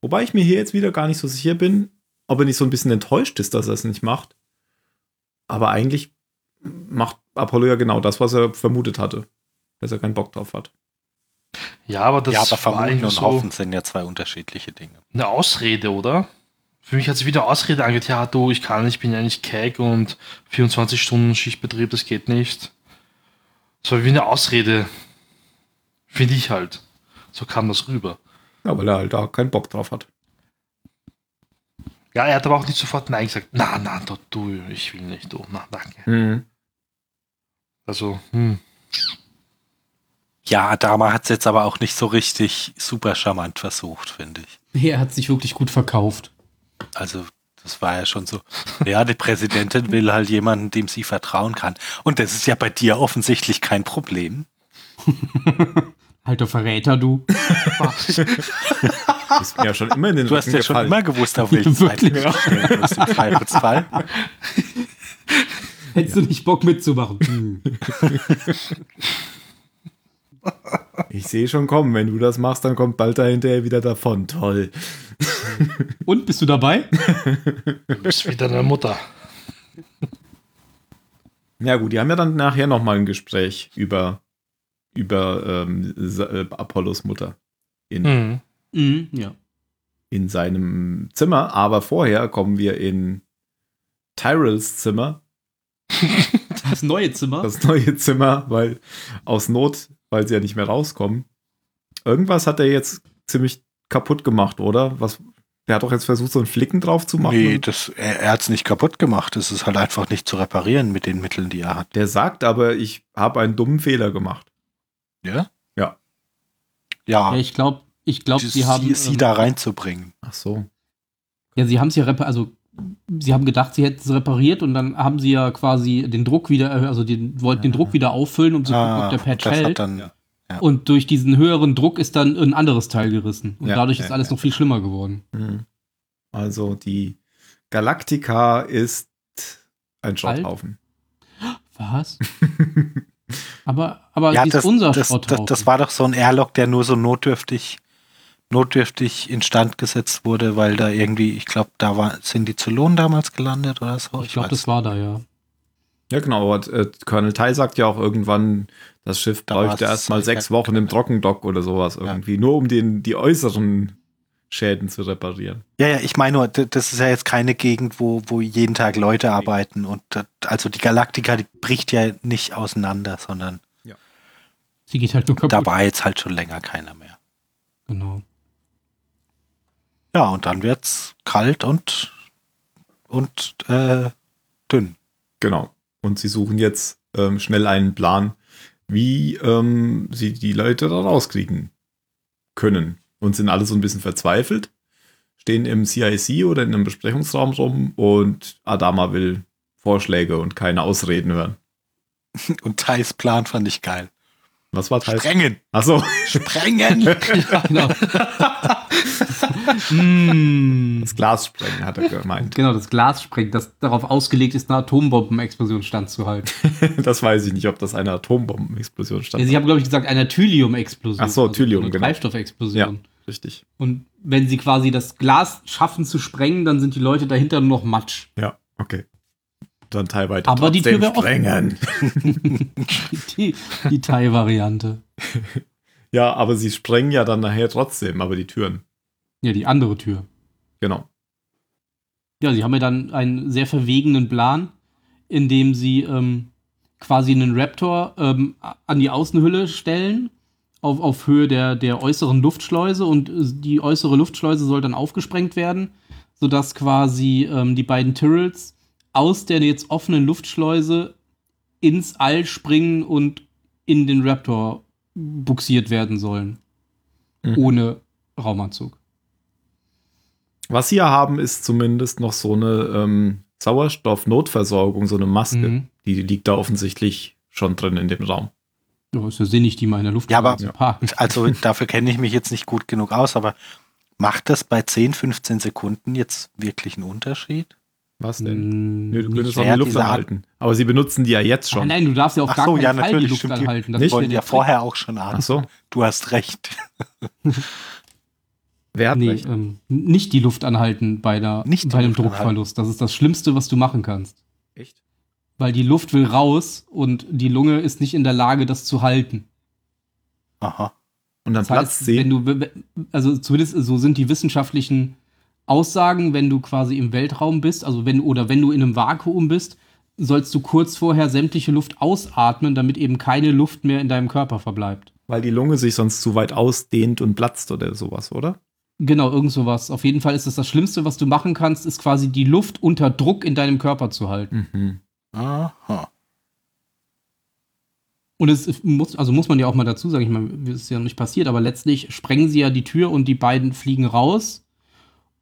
Wobei ich mir hier jetzt wieder gar nicht so sicher bin, ob er nicht so ein bisschen enttäuscht ist, dass er es nicht macht. Aber eigentlich macht Apollo ja genau das, was er vermutet hatte. Dass er keinen Bock drauf hat. Ja, aber das ja, aber vermuten und so hoffen sind ja zwei unterschiedliche Dinge. eine Ausrede, oder? Für mich hat sich wieder Ausrede angehört. Ja, du, ich kann nicht, ich bin ja nicht keck und 24 Stunden Schichtbetrieb, das geht nicht. So wie eine Ausrede. Finde ich halt. So kam das rüber. Ja, weil er halt da keinen Bock drauf hat. Ja, er hat aber auch nicht sofort Nein gesagt. Na, na, du, du ich will nicht, du, na, danke. Mhm. Also, hm. Ja, Adama hat es jetzt aber auch nicht so richtig super charmant versucht, finde ich. Er hat sich wirklich gut verkauft. Also, das war ja schon so. Ja, die Präsidentin will halt jemanden, dem sie vertrauen kann. Und das ist ja bei dir offensichtlich kein Problem. Alter Verräter, du. Ist mir ja schon immer in den Du hast ja schon immer gewusst, auf welche Seite Wirklich? du stehen musst im Zweifelsfall. Hättest du nicht Bock mitzumachen? Ich sehe schon kommen, wenn du das machst, dann kommt bald dahinter wieder davon. Toll. Und bist du dabei? Du bist wieder deine Mutter. Ja gut, die haben ja dann nachher nochmal ein Gespräch über, über ähm, äh, Apollos Mutter in, Mhm. Mhm, ja. in seinem Zimmer. Aber vorher kommen wir in Tyrells Zimmer, Das neue Zimmer. das neue Zimmer, weil aus Not, weil sie ja nicht mehr rauskommen. Irgendwas hat er jetzt ziemlich kaputt gemacht, oder? Was? Der hat doch jetzt versucht, so einen Flicken drauf zu machen. Nee, das, er, er hat es nicht kaputt gemacht. Es ist halt einfach nicht zu reparieren mit den Mitteln, die er hat. Der sagt aber, ich habe einen dummen Fehler gemacht. Ja? Ja. Ja, Ja, ich glaube, ich glaube, sie, haben. sie, sie ähm, da reinzubringen. Ach so. Ja, sie haben es ja repariert, also sie haben gedacht, sie hätten es repariert und dann haben sie ja quasi den Druck wieder, also den, wollten den Druck wieder auffüllen, um zu gucken, ob der Patch Ah, das hält. dann, Ja. Und durch diesen höheren Druck ist dann ein anderes Teil gerissen. Und Ja, dadurch ja, ist alles ja. noch viel schlimmer geworden. Mhm. Also die Galactica ist ein Schrotthaufen. Was? Aber, aber ja, sie ist das, unser das, das, Schrotthaufen. das war doch so ein Airlock, der nur so notdürftig, notdürftig instand gesetzt wurde, weil da irgendwie, ich glaube, da war, sind die Zylonen damals gelandet oder so. ich glaube, das war da, ja. Ja, genau. Aber äh, Colonel Tai sagt ja auch irgendwann, das Schiff Da bräuchte erstmal sechs ja- Wochen im Trockendock oder sowas irgendwie, nur um den, die äußeren Schäden zu reparieren. Ja, ja, ich meine nur, das ist ja jetzt keine Gegend, wo, wo jeden Tag Leute arbeiten und das- also die Galaktika, die bricht ja nicht auseinander, sondern Sie geht halt nur kaputt. da war jetzt halt schon länger keiner mehr. Genau. Ja, und dann wird's kalt und und äh, dünn. Genau. Und sie suchen jetzt ähm, schnell einen Plan, wie ähm, sie die Leute da rauskriegen können. Und sind alle so ein bisschen verzweifelt, stehen im CIC oder in einem Besprechungsraum rum und Adama will Vorschläge und keine Ausreden hören. Und Thais Plan fand ich geil. Was war Teil? Sprengen! Achso, Sprengen! genau. mm, das Glas sprengen, hat er gemeint. genau, das Glas sprengt, das darauf ausgelegt ist, eine Atombombenexplosion standzuhalten. Das weiß ich nicht, ob das eine Atombombenexplosion stand. Ja, sie haben, glaube ich, gesagt, eine Thylium-Explosion. Ach so, Thylium, eine genau. Treibstoffexplosion. Richtig. Und wenn sie quasi das Glas schaffen zu sprengen, dann sind die Leute dahinter nur noch Matsch. Ja, okay. Dann teilweise Aber die Tür sprengen. Die, die Thai-Variante. Ja, aber sie sprengen ja dann nachher trotzdem, aber die Türen. Ja, die andere Tür. Genau. Ja, sie haben ja dann einen sehr verwegenen Plan, in dem sie ähm, quasi einen Raptor ähm, an die Außenhülle stellen, auf, auf Höhe der, der äußeren Luftschleuse und äh, die äußere Luftschleuse soll dann aufgesprengt werden, sodass quasi ähm, die beiden Tyrrells aus der jetzt offenen Luftschleuse ins All springen und in den Raptor buxiert werden sollen. Mhm. Ohne Raumanzug. Was sie ja haben, ist zumindest noch so eine ähm, Sauerstoff-Notversorgung, so eine Maske. Mhm. Die liegt da offensichtlich schon drin in dem Raum. Ja, ist ja sinnig, die mal in der Luft Ja, aber- zu parken. Also dafür kenne ich mich jetzt nicht gut genug aus, aber macht das bei 10, 15 Sekunden jetzt wirklich einen Unterschied? Was denn? Mm, Nö, du nicht könntest auch die Luft anhalten. Aber sie benutzen die ja jetzt schon. nein, du darfst ja auf Ach gar so, keinen ja, Fall die natürlich, Luft stimmt. anhalten. Das Nicht? ist ja Wollten ja Trick. vorher auch schon an. Ach so. Du hast recht. Wer hat Nee, recht? ähm, nicht die Luft anhalten bei, der, Nicht die bei einem Luft anhalten. Druckverlust. Das ist das Schlimmste, was du machen kannst. Echt? Weil die Luft will raus und die Lunge ist nicht in der Lage, das zu halten. Aha. Und dann Das heißt, 10. wenn du, also zumindest so sind die wissenschaftlichen Aussagen, wenn du quasi im Weltraum bist, also wenn, oder wenn du in einem Vakuum bist, sollst du kurz vorher sämtliche Luft ausatmen, damit eben keine Luft mehr in deinem Körper verbleibt. Weil die Lunge sich sonst zu weit ausdehnt und platzt oder sowas, oder? Genau, irgend sowas. Auf jeden Fall ist es das Schlimmste, was du machen kannst, ist quasi die Luft unter Druck in deinem Körper zu halten. Mhm. Aha. Und es muss, also muss man ja auch mal dazu sagen, ich meine, es ist ja nicht passiert, aber letztlich sprengen sie ja die Tür und die beiden fliegen raus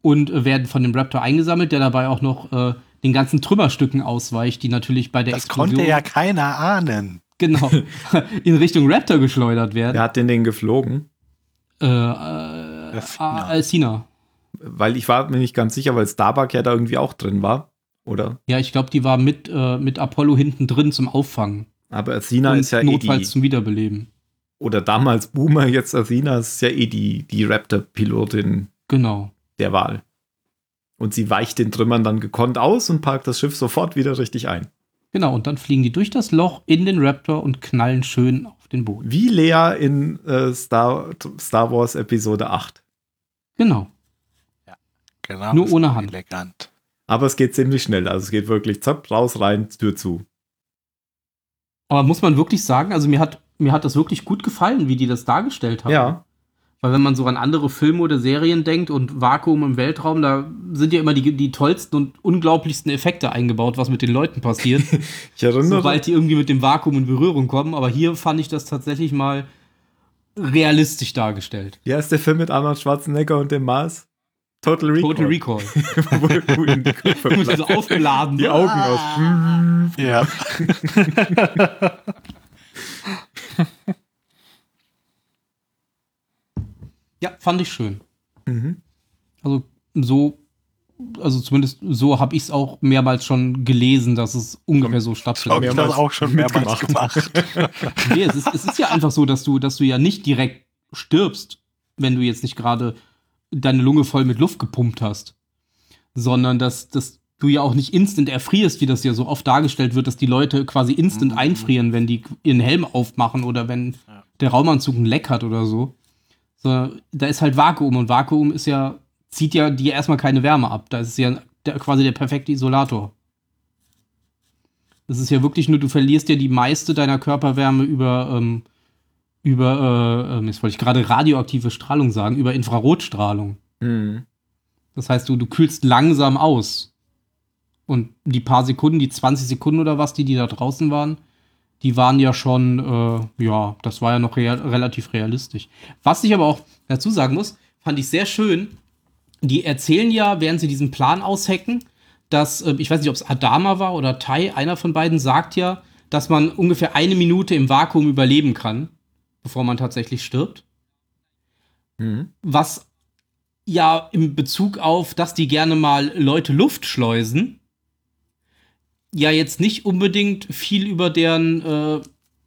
und äh, werden von dem Raptor eingesammelt, der dabei auch noch äh, den ganzen Trümmerstücken ausweicht, die natürlich bei der Das Explosion konnte ja keiner ahnen. genau in Richtung Raptor geschleudert werden. Wer hat denn den geflogen? Äh, äh, Alcina. Weil ich war mir nicht ganz sicher, weil Starbuck ja da irgendwie auch drin war, oder? Ja, ich glaube, die war mit, äh, mit Apollo hinten drin zum Auffangen. Aber Athena ist ja eh notfalls die zum Wiederbeleben. oder damals Boomer, jetzt Athena, ist ja eh die, die Raptor-Pilotin Genau. Der Wahl. Und sie weicht den Trümmern dann gekonnt aus und parkt das Schiff sofort wieder richtig ein. Genau, und dann fliegen die durch das Loch in den Raptor und knallen schön auf den Boden. Wie Lea in äh, Star, Star Wars Episode 8. Genau. Genau. Nur ohne Hand. Elegant. Aber es geht ziemlich schnell. Also es geht wirklich zapp, raus, rein, Tür zu. Aber muss man wirklich sagen, also mir hat, mir hat das wirklich gut gefallen, wie die das dargestellt haben. Ja. Weil wenn man so an andere Filme oder Serien denkt und Vakuum im Weltraum, da sind ja immer die, die tollsten und unglaublichsten Effekte eingebaut, was mit den Leuten passiert, Ich erinnere sobald die irgendwie mit dem Vakuum in Berührung kommen. Aber hier fand ich das tatsächlich mal realistisch dargestellt. Wie heißt der Film mit Arnold Schwarzenegger und dem Mars? Total Recall. Total Recall. wo, wo ihm die Köpfe so aufgeladen. die Augen aus. Ja. Ja, fand ich schön. Mhm. Also so, also zumindest so habe ich es auch mehrmals schon gelesen, dass es ungefähr so stattfindet. ich das auch schon mehrmals gemacht. Nee, es ist, es ist ja einfach so, dass du, dass du ja nicht direkt stirbst, wenn du jetzt nicht gerade deine Lunge voll mit Luft gepumpt hast, sondern dass, dass du ja auch nicht instant erfrierst, wie das ja so oft dargestellt wird, dass die Leute quasi instant Mhm. einfrieren, wenn die ihren Helm aufmachen oder wenn Ja. der Raumanzug ein Leck hat oder so. So. Da ist halt Vakuum und Vakuum ist ja, zieht ja dir erstmal keine Wärme ab. Da ist ja der, quasi der perfekte Isolator. Das ist ja wirklich nur, du verlierst ja die meiste deiner Körperwärme über, ähm, über, äh, ähm, jetzt wollte ich gerade radioaktive Strahlung sagen, über Infrarotstrahlung. Mhm. Das heißt, du, du kühlst langsam aus. Und die paar Sekunden, die 20 Sekunden oder was, die, die da draußen waren, die waren ja schon, äh, ja, das war ja noch real, relativ realistisch. Was ich aber auch dazu sagen muss, fand ich sehr schön. Die erzählen ja, während sie diesen Plan aushacken, dass, äh, ich weiß nicht, ob es Adama war oder Tai, einer von beiden sagt ja, dass man ungefähr eine Minute im Vakuum überleben kann, bevor man tatsächlich stirbt. Mhm. Was ja in Bezug auf, dass die gerne mal Leute Luft schleusen, ja jetzt nicht unbedingt viel über deren äh,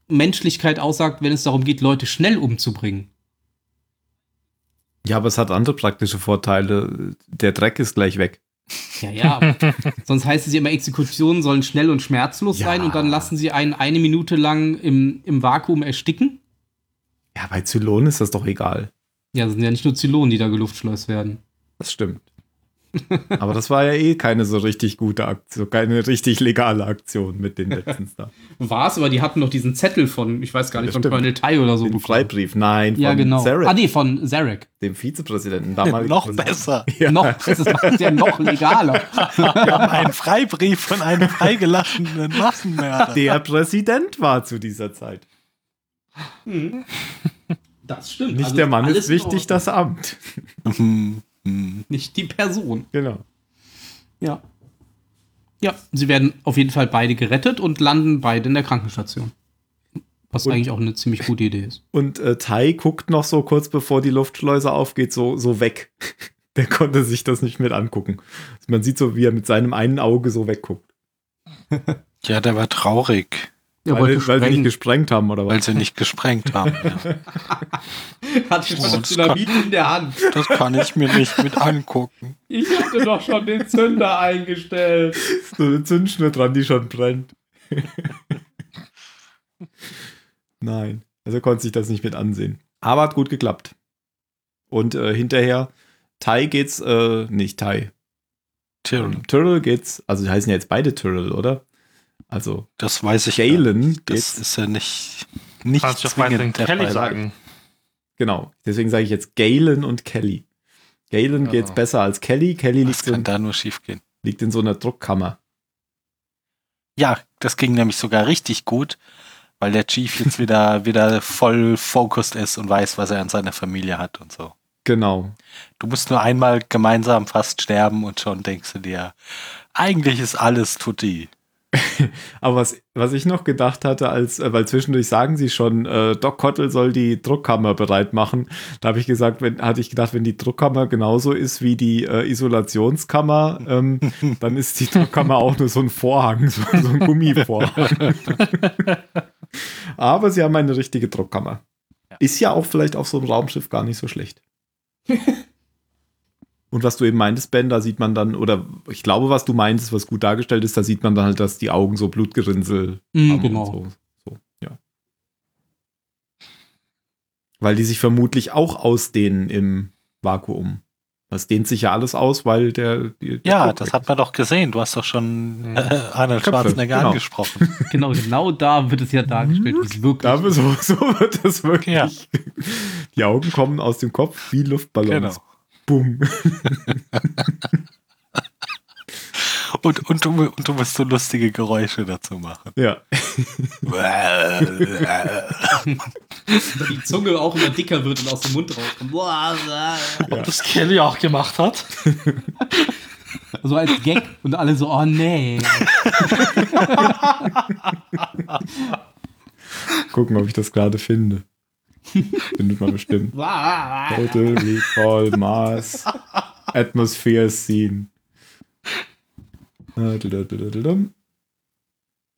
Menschlichkeit aussagt, wenn es darum geht, Leute schnell umzubringen. Ja, aber es hat andere praktische Vorteile. Der Dreck ist gleich weg. Ja, ja. Sonst heißt es ja immer, Exekutionen sollen schnell und schmerzlos Ja. sein und dann lassen sie einen eine Minute lang im, im Vakuum ersticken. Ja, bei Zylon ist das doch egal. Ja, das sind ja nicht nur Zylonen, die da geluftschleust werden. Das stimmt. Aber das war ja eh keine so richtig gute Aktion, keine richtig legale Aktion mit den letzten da. War es, aber die hatten noch diesen Zettel von, ich weiß gar nicht, Das von. Colonel Tai oder so Den. Freibrief, nein, von Ja, genau. Zarek, Ah, nee, von Zarek. dem Vizepräsidenten. damaligen Noch besser. Ja. Noch, das macht es ja noch legaler. Wir haben einen Freibrief von einem freigelassenen Massenmörder. Der Präsident war zu dieser Zeit. Das stimmt. Nicht Also der Mann ist wichtig, das Amt. Hm, hm. Nicht die Person. Genau. Ja. Ja, sie werden auf jeden Fall beide gerettet und landen beide in der Krankenstation. Was Und- eigentlich auch eine ziemlich gute Idee ist. Und äh, Tai guckt noch so kurz bevor die Luftschleuse aufgeht, so, so weg. Der konnte sich das nicht mit angucken. Also man sieht so, wie er mit seinem einen Auge so wegguckt. Ja, der war traurig, Er weil, weil sie nicht gesprengt haben, oder weil was? sie nicht gesprengt haben. Ja. Hat schon Oh, Dynamit in der Hand. Das kann ich mir nicht mit angucken. Ich hatte doch schon den Zünder eingestellt. So eine Zündschnur dran, die schon brennt. Nein. Also er konnte sich das nicht mit ansehen. Aber hat gut geklappt. Und äh, hinterher, Tai geht's, äh, nicht Tai. Tyrion, Tyrrell geht's, also die heißen ja jetzt beide Tyrrell, oder? Also das weiß ich. Galen Das ist ja nicht, nicht Kannst zwingend der Kelly Fall. sagen. genau. Deswegen sage ich jetzt Galen und Kelly. Galen Ja. geht's besser als Kelly. Kelly Was liegt, so kann in, da nur schief gehen? liegt in so einer Druckkammer. Ja, das ging nämlich sogar richtig gut, weil der Chief jetzt wieder, wieder voll focused ist und weiß, was er an seiner Familie hat und so. Genau. Du musst nur einmal gemeinsam fast sterben und schon denkst du dir, eigentlich ist alles tutti. Aber was, was ich noch gedacht hatte, als, äh, weil zwischendurch sagen sie schon, äh, Doc Cottle soll die Druckkammer bereit machen. Da habe ich gesagt, wenn, hatte ich gedacht, wenn die Druckkammer genauso ist wie die äh, Isolationskammer, ähm, dann ist die Druckkammer auch nur so ein Vorhang, so, so ein Gummivorhang. Aber sie haben eine richtige Druckkammer. Ist ja auch vielleicht auf so einem Raumschiff gar nicht so schlecht. Und was du eben meintest, Ben, da sieht man dann, oder ich glaube, was du meinst, was gut dargestellt ist, da sieht man dann halt, dass die Augen so Blutgerinnsel Mhm, haben genau. und so. so. Ja. Weil die sich vermutlich auch ausdehnen im Vakuum. Das dehnt sich ja alles aus, weil der. der Ja, Kopf das hat man doch gesehen. Du hast doch schon äh, Arnold Köpfe, Schwarzenegger genau. angesprochen. Genau, genau da wird es ja dargestellt, wie es wirklich Da wird so, so wird das wirklich. Ja. Die Augen kommen aus dem Kopf wie Luftballons. Genau. Bumm. Und, und, du, und du musst so lustige Geräusche dazu machen. Ja. die Zunge auch immer dicker wird und aus dem Mund rauskommt. Ob das Kelly auch gemacht hat. So als Gag und alle so, oh nee. Gucken, ob ich das gerade finde. Findet man bestimmt. Total Recall Mars Atmosphere Scene. Äh.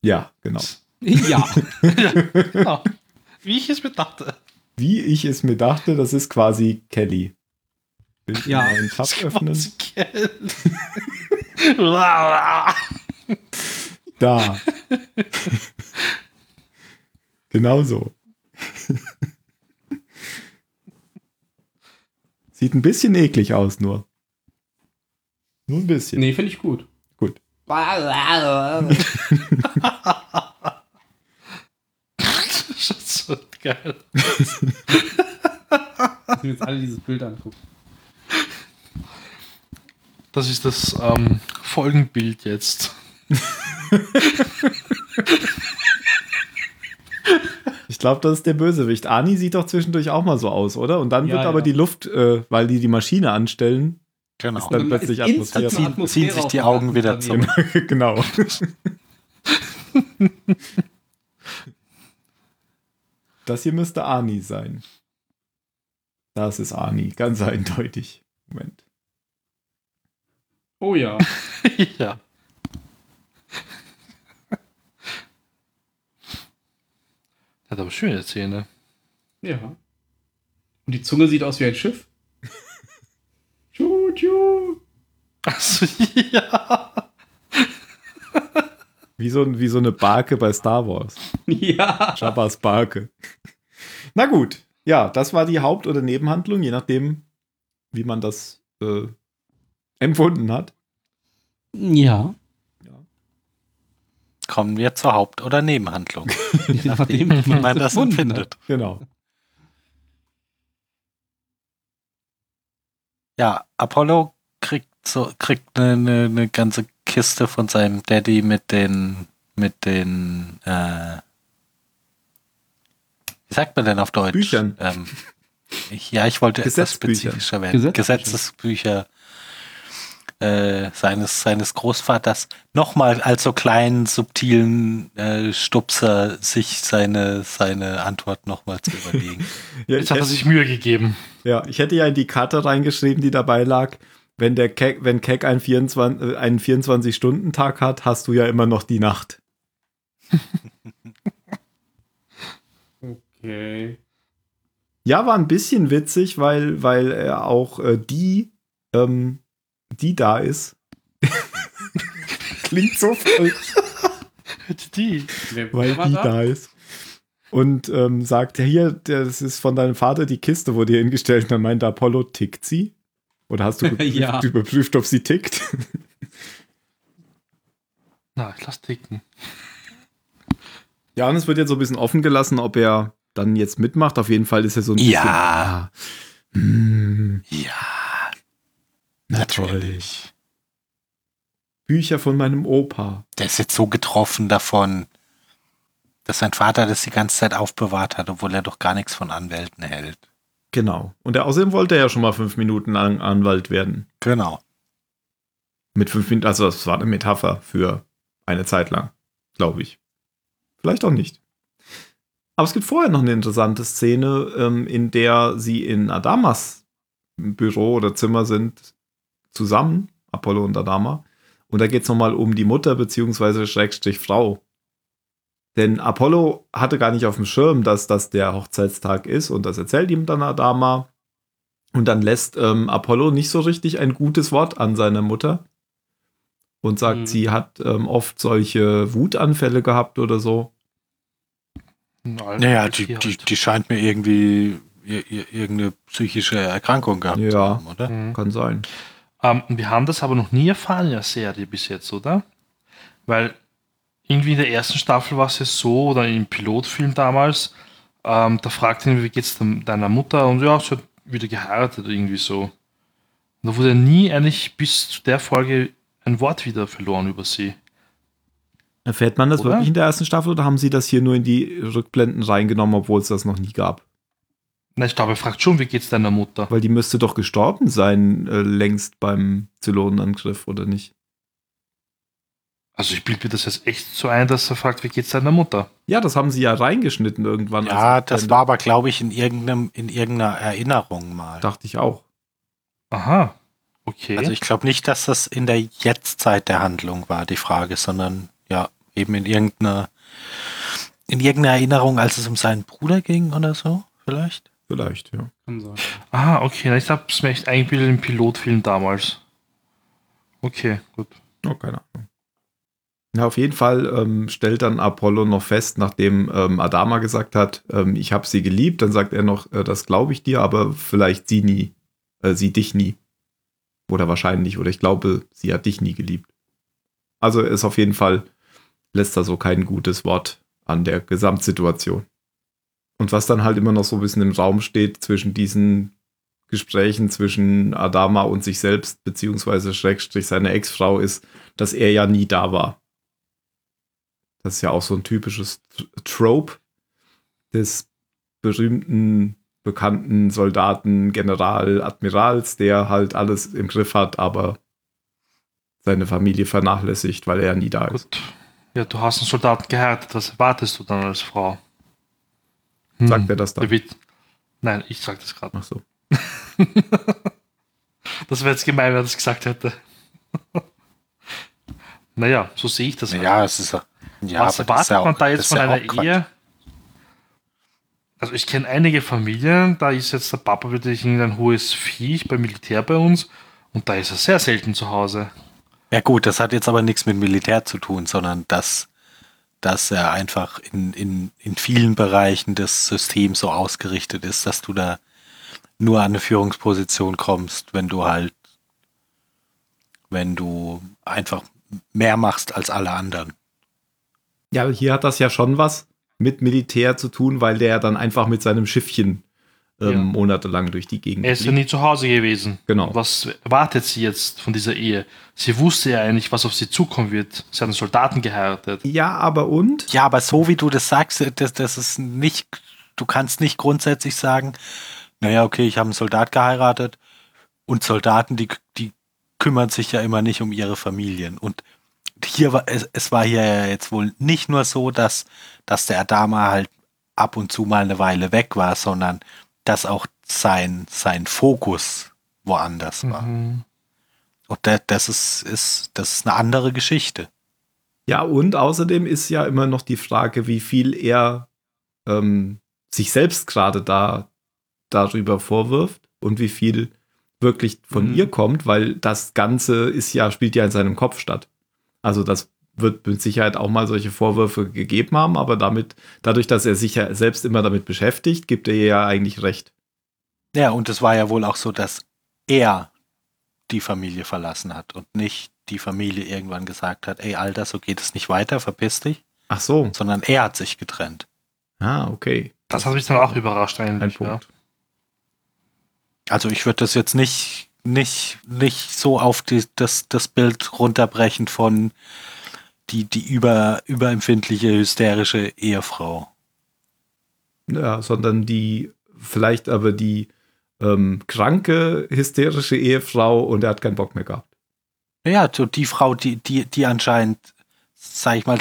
Ja, genau. ja. Genau. Wie ich es mir dachte. Wie ich es mir dachte, das ist quasi Kelly. Will ich Ja. einen Tab öffnen? Quasi Kelly. Da. genau so. Sieht ein bisschen eklig aus, nur. Nur ein bisschen. Nee, finde ich gut. Gut. Das ist so geil. Müssen wir jetzt alle dieses Bild angucken. Das ist das ähm, Folgenbild jetzt. Ich glaube, das ist der Bösewicht. Ani sieht doch zwischendurch auch mal so aus, oder? Und dann Ja, wird aber ja. die Luft, äh, weil die die Maschine anstellen, Genau. dann plötzlich Ist instant Atmosphäre. Ziehen- ziehen sich die Augen wieder Planeten. genau. das hier müsste Ani sein. Das ist Ani, ganz eindeutig. Moment. Oh ja. ja. Hat aber schöne Zähne. Ja. Und die Zunge sieht aus wie ein Schiff. Tschu-tschu. Also, ja. Wie so, wie so eine Barke bei Star Wars. Ja. Jabba's Barke. Na gut. Ja, das war die Haupt- oder Nebenhandlung, je nachdem, wie man das äh, empfunden hat. Ja. Kommen wir zur Haupt- oder Nebenhandlung. Je nachdem, wie man das empfindet. Genau. Ja, Apollo kriegt so kriegt eine, eine, eine ganze Kiste von seinem Daddy mit den mit den äh, wie sagt man denn auf Deutsch? Büchern. Ähm, ich, ja, ich wollte etwas spezifischer werden. Gesetzesbücher äh, seines seines Großvaters nochmal als so kleinen subtilen äh, Stupser sich seine seine Antwort nochmal zu überlegen. Ja, Jetzt ich hat er hätte, sich Mühe gegeben. ja, ich hätte ja in die Karte reingeschrieben, die dabei lag. Wenn der Keck, wenn Keck einen 24, äh, einen 24-Stunden-Tag hat, hast du ja immer noch die Nacht. Okay. Ja, war ein bisschen witzig, weil, weil er auch äh, die, ähm, die da ist. Klingt so falsch. Die. Weil die da? da ist. Und ähm, sagt, ja, hier, das ist von deinem Vater die Kiste, wurde hier hingestellt. Und dann meint Apollo, tickt sie? Oder hast du Ja. überprüft, ob sie tickt? Na, ich lass ticken. Ja, und es wird jetzt so ein bisschen offen gelassen, ob er dann jetzt mitmacht. Auf jeden Fall ist er so ein bisschen. Ja. ah, hm, Ja, natürlich. Bücher von meinem Opa. der ist jetzt so getroffen davon, dass sein Vater das die ganze Zeit aufbewahrt hat, obwohl er doch gar nichts von Anwälten hält. Genau. Und er, außerdem wollte er ja schon mal fünf Minuten lang Anwalt werden. Genau. Mit fünf Minuten, also das war eine Metapher für eine Zeit lang, glaube ich. Vielleicht auch nicht. Aber es gibt vorher noch eine interessante Szene, ähm, in der sie in Adamas Büro oder Zimmer sind, zusammen, Apollo und Adama. Und da geht es nochmal um die Mutter beziehungsweise Schrägstrich Frau Denn Apollo hatte gar nicht auf dem Schirm, dass das der Hochzeitstag ist und das erzählt ihm dann Adama. Und dann lässt ähm, Apollo nicht so richtig ein gutes Wort an seine Mutter und sagt, Mhm. sie hat ähm, oft solche Wutanfälle gehabt oder so. Naja, die, die, halt. die scheint mir irgendwie ir- ir- irgendeine psychische Erkrankung gehabt zu Ja. haben, oder? Mhm. Kann sein. Ähm, wir haben das aber noch nie erfahren in der Serie bis jetzt, oder? Weil irgendwie in der ersten Staffel war es ja so, oder im Pilotfilm damals, ähm, da fragt ihn, wie geht's deiner Mutter? Und ja, sie hat wieder geheiratet, irgendwie so. Und da wurde nie eigentlich bis zu der Folge ein Wort wieder verloren über sie. Erfährt man das Oder? wirklich in der ersten Staffel oder haben sie das hier nur in die Rückblenden reingenommen, obwohl es das noch nie gab? Na, ich glaube, er fragt schon, wie geht's deiner Mutter? Weil die müsste doch gestorben sein, äh, längst beim Zylonenangriff, oder nicht? Also ich bilde mir das jetzt echt so ein, dass er fragt, wie geht's deiner Mutter? Ja, das haben sie ja reingeschnitten irgendwann. Ja, als das war aber, glaube ich, in irgendeinem, in irgendeiner Erinnerung mal. Dachte ich auch. Aha. Okay. Also ich glaube nicht, dass das in der Jetztzeit der Handlung war, die Frage, sondern ja, eben in irgendeiner, in irgendeiner Erinnerung, als es um seinen Bruder ging oder so, vielleicht. Vielleicht, ja. Kann sein. Ah, okay. Ich habe es mir echt eingebildet im Pilotfilm damals. Okay, gut. Oh, keine Ahnung. Ja, auf jeden Fall ähm, stellt dann Apollo noch fest, nachdem ähm, Adama gesagt hat, ähm, ich habe sie geliebt, dann sagt er noch, äh, das glaube ich dir, aber vielleicht sie nie, äh, sie dich nie. Oder wahrscheinlich, oder ich glaube, sie hat dich nie geliebt. Also ist auf jeden Fall, lässt da so kein gutes Wort an der Gesamtsituation. Und was dann halt immer noch so ein bisschen im Raum steht zwischen diesen Gesprächen zwischen Adama und sich selbst, beziehungsweise Schrägstrich seine Ex-Frau, ist, dass er ja nie da war. Das ist ja auch so ein typisches Trope des berühmten, bekannten Soldaten, General, Admirals, der halt alles im Griff hat, aber seine Familie vernachlässigt, weil er ja nie da ist. Gut. Ja, du hast einen Soldaten geheiratet. Was erwartest du dann als Frau? Hm. Sagt er das dann? Nein, ich sag das gerade. Ach so. Das wäre jetzt gemein, wenn er das gesagt hätte. naja, so sehe ich das. halt. Ja, es ist ja. ja Was das erwartet man auch- da das jetzt von ja einer. Ehe? Also ich kenne einige Familien, da ist jetzt der Papa wirklich irgendein hohes Viech beim Militär bei uns und da ist er sehr selten zu Hause. Ja gut, das hat jetzt aber nichts mit Militär zu tun, sondern dass, dass er einfach in, in, in vielen Bereichen des Systems so ausgerichtet ist, dass du da nur an eine Führungsposition kommst, wenn du halt, wenn du einfach mehr machst als alle anderen. Ja, hier hat das ja schon was mit Militär zu tun, weil der dann einfach mit seinem Schiffchen ähm, Ja. monatelang durch die Gegend Er ist ja nie zu Hause gewesen. Genau. Was erwartet sie jetzt von dieser Ehe? Sie wusste ja eigentlich, was auf sie zukommen wird. Sie hat einen Soldaten geheiratet. Ja, aber und? Ja, aber so wie du das sagst, das, das ist nicht, du kannst nicht grundsätzlich sagen, naja, okay, ich habe einen Soldat geheiratet und Soldaten, die, die kümmern sich ja immer nicht um ihre Familien. Und hier war, es, es war hier ja jetzt wohl nicht nur so, dass, dass der Adama halt ab und zu mal eine Weile weg war, sondern dass auch sein, sein Fokus woanders war. Mhm. Und das, das ist, ist, das ist eine andere Geschichte. Ja, und außerdem ist ja immer noch die Frage, wie viel er ähm, sich selbst gerade da darüber vorwirft und wie viel wirklich von Mhm. ihr kommt, weil das Ganze ist ja, spielt ja in seinem Kopf statt. Also das wird mit Sicherheit auch mal solche Vorwürfe gegeben haben, aber damit, dadurch, dass er sich ja selbst immer damit beschäftigt, gibt er ihr ja eigentlich recht. Ja, und es war ja wohl auch so, dass er die Familie verlassen hat und nicht die Familie irgendwann gesagt hat, ey Alter, so geht es nicht weiter, verpiss dich, Ach so. sondern er hat sich getrennt. Ah, okay. Das hat mich dann auch überrascht Ein eigentlich. Ja. Punkt. Also ich würde das jetzt nicht, nicht, nicht so auf die, das, das Bild runterbrechen von die, die über, überempfindliche, hysterische Ehefrau. Ja, sondern die, vielleicht aber die ähm, kranke, hysterische Ehefrau und er hat keinen Bock mehr gehabt. Ja, so die Frau, die, die, die anscheinend, sag ich mal,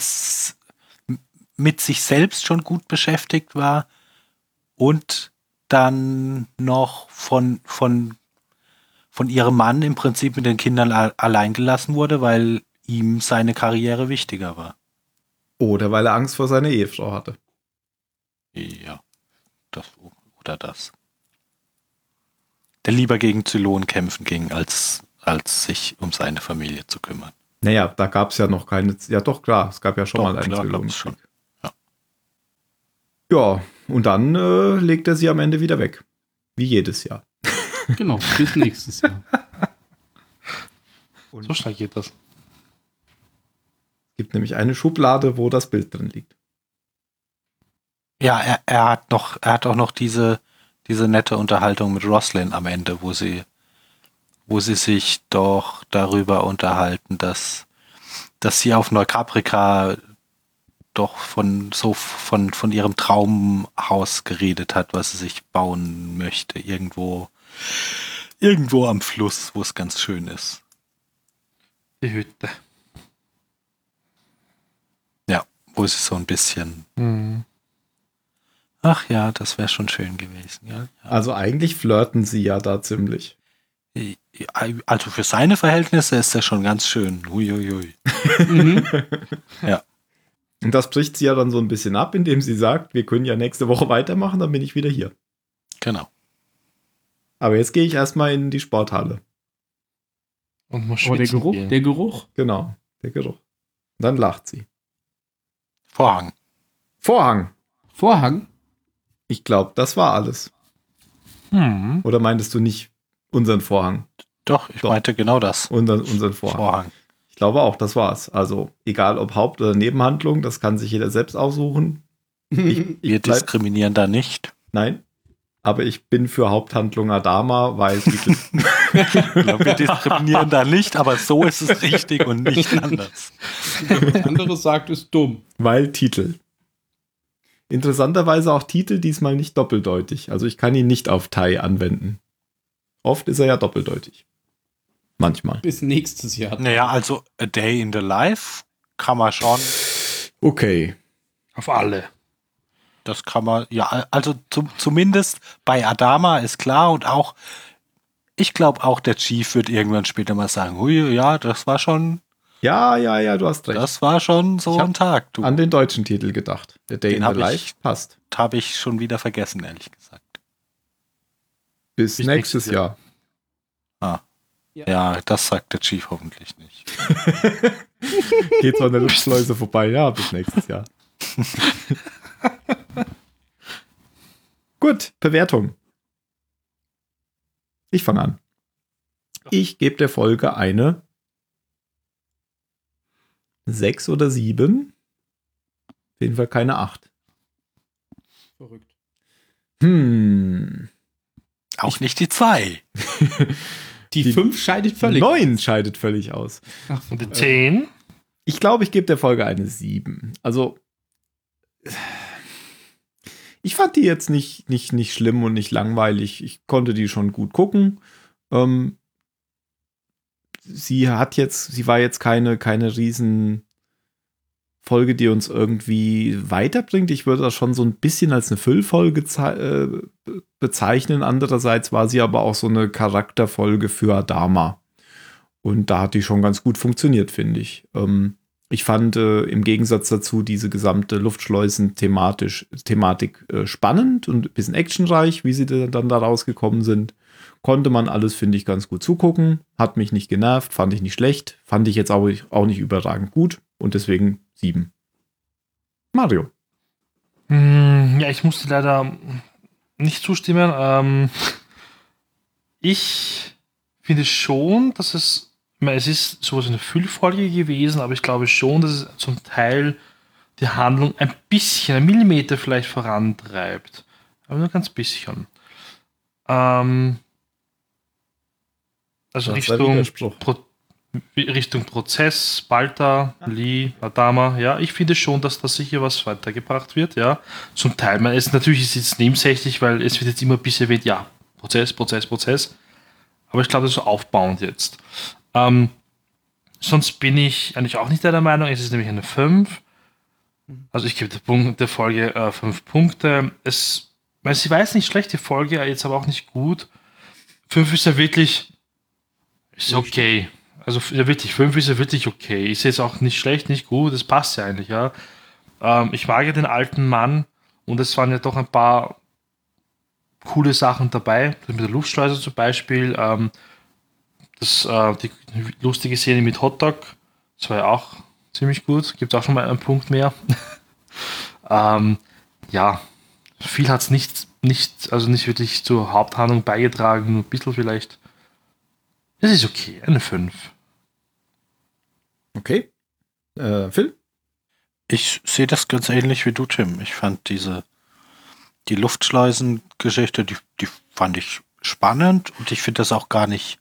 mit sich selbst schon gut beschäftigt war und dann noch von, von, von ihrem Mann im Prinzip mit den Kindern allein gelassen wurde, weil ihm seine Karriere wichtiger war. Oder weil er Angst vor seiner Ehefrau hatte. Ja, das oder das. Der lieber gegen Zylon kämpfen ging, als, als sich um seine Familie zu kümmern. Naja, da gab es ja noch keine. Ja, doch, klar, es gab ja schon Doch, mal einen klar, Zylon. schon. Ja. Ja, und dann äh, legt er sie am Ende wieder weg. Wie jedes Jahr. Genau, bis nächstes Jahr. So schnell geht das. Es gibt nämlich eine Schublade, wo das Bild drin liegt. Ja, er, er hat noch, er hat auch noch diese, diese nette Unterhaltung mit Roslyn am Ende, wo sie, wo sie sich doch darüber unterhalten, dass, dass sie auf Neukaprika doch von so von, von ihrem Traumhaus geredet hat, was sie sich bauen möchte, irgendwo, irgendwo am Fluss, wo es ganz schön ist. Die Hütte. Ja, wo sie so ein bisschen, Hm. ach ja, das wäre schon schön gewesen. Ja, ja. Also eigentlich flirten sie ja da ziemlich. Also für seine Verhältnisse ist er schon ganz schön. Huiuiui. Mhm. Und das bricht sie ja dann so ein bisschen ab, indem sie sagt, wir können ja nächste Woche weitermachen, dann bin ich wieder hier. Genau. Aber jetzt gehe ich erstmal in die Sporthalle. Und muss Oh, der Geruch, gehen. der Geruch. Genau, der Geruch. Und dann lacht sie. Vorhang. Vorhang. Vorhang. Ich glaube, das war alles. Hm. Oder meintest du nicht unseren Vorhang? Doch, ich Doch. meinte genau das. Unseren, unseren Vorhang. Vorhang. Ich glaube auch, das war's. Also, egal ob Haupt- oder Nebenhandlung, das kann sich jeder selbst aussuchen. Ich, Wir ich bleib, diskriminieren da nicht. nein. Aber ich bin für Haupthandlung Adama, weil. Ich glaube, wir diskriminieren da nicht, aber so ist es richtig und nicht anders. Was anderes sagt, ist dumm. weil Titel. Interessanterweise auch Titel diesmal nicht doppeldeutig. Also ich kann ihn nicht auf Tai anwenden. Oft ist er ja doppeldeutig. Manchmal. Bis nächstes Jahr. Naja, also A Day in the Life kann man schon, Okay. Auf alle. das kann man, ja, also zum, zumindest bei Adama ist klar und auch, ich glaube auch der Chief wird irgendwann später mal sagen, hui, ja, das war schon, Ja, ja, ja, du hast recht. das war schon so Ich ein Tag, du. An den deutschen Titel gedacht. Der Day Den in the ich- Life passt. Habe ich schon wieder vergessen, ehrlich gesagt. Bis Bis nächstes nächstes Jahr. Ja, das sagt der Chief hoffentlich nicht. Geht so an der Luftschleuse vorbei. Ja, bis nächstes Jahr. Gut, Bewertung. Ich fange an. Ich gebe der Folge eine 6 oder 7. Auf jeden Fall keine 8. Verrückt. Hm. Auch nicht die zwei. Die, Die- 5 scheidet völlig. 9 scheidet völlig aus. Ach, Und die äh, 10? Ich glaube, ich gebe der Folge eine 7. Also, ich fand die jetzt nicht, nicht, nicht schlimm und nicht langweilig. Ich konnte die schon gut gucken. Ähm, sie hat jetzt, sie war jetzt keine, keine riesen Folge, die uns irgendwie weiterbringt. Ich würde das schon so ein bisschen als eine Füllfolge äh, be- bezeichnen. Andererseits war sie aber auch so eine Charakterfolge für Adama. Und da hat die schon ganz gut funktioniert, finde ich. Ähm, ich fand äh, im Gegensatz dazu diese gesamte Luftschleusen-Thematik äh, spannend und ein bisschen actionreich, wie sie da- dann da rausgekommen sind. Konnte man alles, finde ich, ganz gut zugucken. Hat mich nicht genervt, fand ich nicht schlecht. Fand ich jetzt auch, auch nicht überragend gut. Und deswegen sieben. Mario. Hm, ja, ich musste leider nicht zustimmen. Ähm, ich finde schon, dass es, meine, es ist sowas wie eine Füllfolge gewesen, aber ich glaube schon, dass es zum Teil die Handlung ein bisschen, ein Millimeter vielleicht vorantreibt. Aber nur ganz bisschen. Ähm, also Das Richtung. Pro Richtung Prozess, Balta, Lee, Adama, ja, ich finde schon, dass da sicher was weitergebracht wird, ja. Zum Teil, man ist natürlich ist es jetzt nebensächlich, weil es wird jetzt immer ein bisschen erwähnt, ja, Prozess, Prozess, Prozess. Aber ich glaube, das ist so aufbauend jetzt. Ähm, sonst bin ich eigentlich auch nicht der Meinung, es ist nämlich eine 5. Also ich gebe der, Punkt, der Folge 5 Punkte. Es, weil sie jetzt nicht schlecht, die Folge, jetzt aber auch nicht gut. 5 ist ja wirklich, ist okay. Also ja, wirklich, 5 ist ja wirklich okay. Ist jetzt auch nicht schlecht, nicht gut, das passt ja eigentlich, ja. Ähm, ich mag ja den alten Mann und es waren ja doch ein paar coole Sachen dabei. Mit der Luftschleuse zum Beispiel. Ähm, das, äh, die lustige Szene mit Hotdog. Das war ja auch ziemlich gut. Gibt auch schon mal einen Punkt mehr. ähm, ja, viel hat es nicht, nicht, also nicht wirklich zur Haupthandlung beigetragen, nur ein bisschen vielleicht. Es ist okay, eine 5. Okay. Äh, Phil? Ich sehe das ganz ähnlich wie du, Tim. Ich fand diese, die Luftschleusen-Geschichte, die, die fand ich spannend und ich finde das auch gar nicht.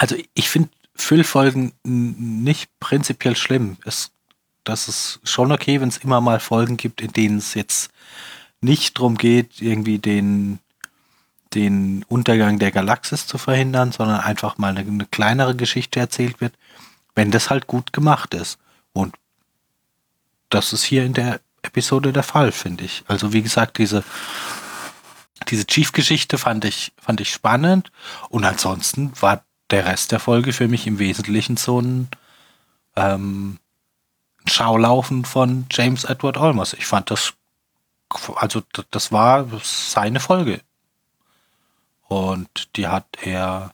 Also ich finde Füllfolgen nicht prinzipiell schlimm. Es, das ist schon okay, wenn es immer mal Folgen gibt, in denen es jetzt nicht darum geht, irgendwie den, den Untergang der Galaxis zu verhindern, sondern einfach mal eine, eine kleinere Geschichte erzählt wird, wenn das halt gut gemacht ist. Und das ist hier in der Episode der Fall, finde ich. Also wie gesagt, diese diese Chief-Geschichte fand ich fand ich spannend und ansonsten war der Rest der Folge für mich im Wesentlichen so ein ähm, Schaulaufen von James Edward Olmos. Ich fand das also das war seine Folge. Und die hat er,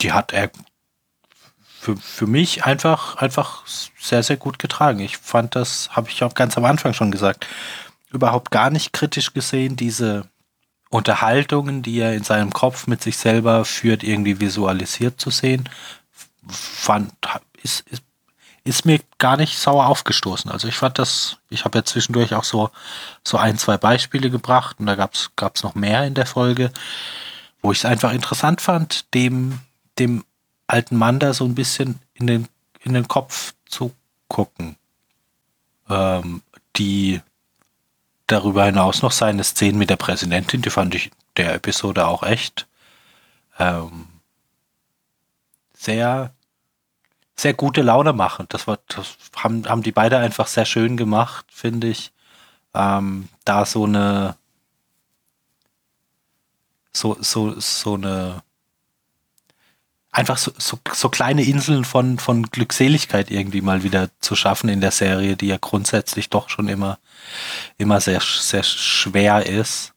die hat er für, für mich einfach, einfach sehr, sehr gut getragen. Ich fand das, habe ich auch ganz am Anfang schon gesagt, überhaupt gar nicht kritisch gesehen, diese Unterhaltungen, die er in seinem Kopf mit sich selber führt, irgendwie visualisiert zu sehen, fand, ist, ist ist mir gar nicht sauer aufgestoßen. Also ich fand das, ich habe ja zwischendurch auch so, so ein, zwei Beispiele gebracht und da gab's gab's noch mehr in der Folge, wo ich es einfach interessant fand, dem, dem alten Mann da so ein bisschen in den, in den Kopf zu gucken. Ähm, die darüber hinaus noch seine Szenen mit der Präsidentin, die fand ich der Episode auch echt ähm, sehr sehr gute Laune machen. Das war, das haben, haben die beide einfach sehr schön gemacht, finde ich. Ähm, da so eine, so, so, so eine, einfach so, so, so kleine Inseln von, von Glückseligkeit irgendwie mal wieder zu schaffen in der Serie, die ja grundsätzlich doch schon immer, immer sehr, sehr schwer ist.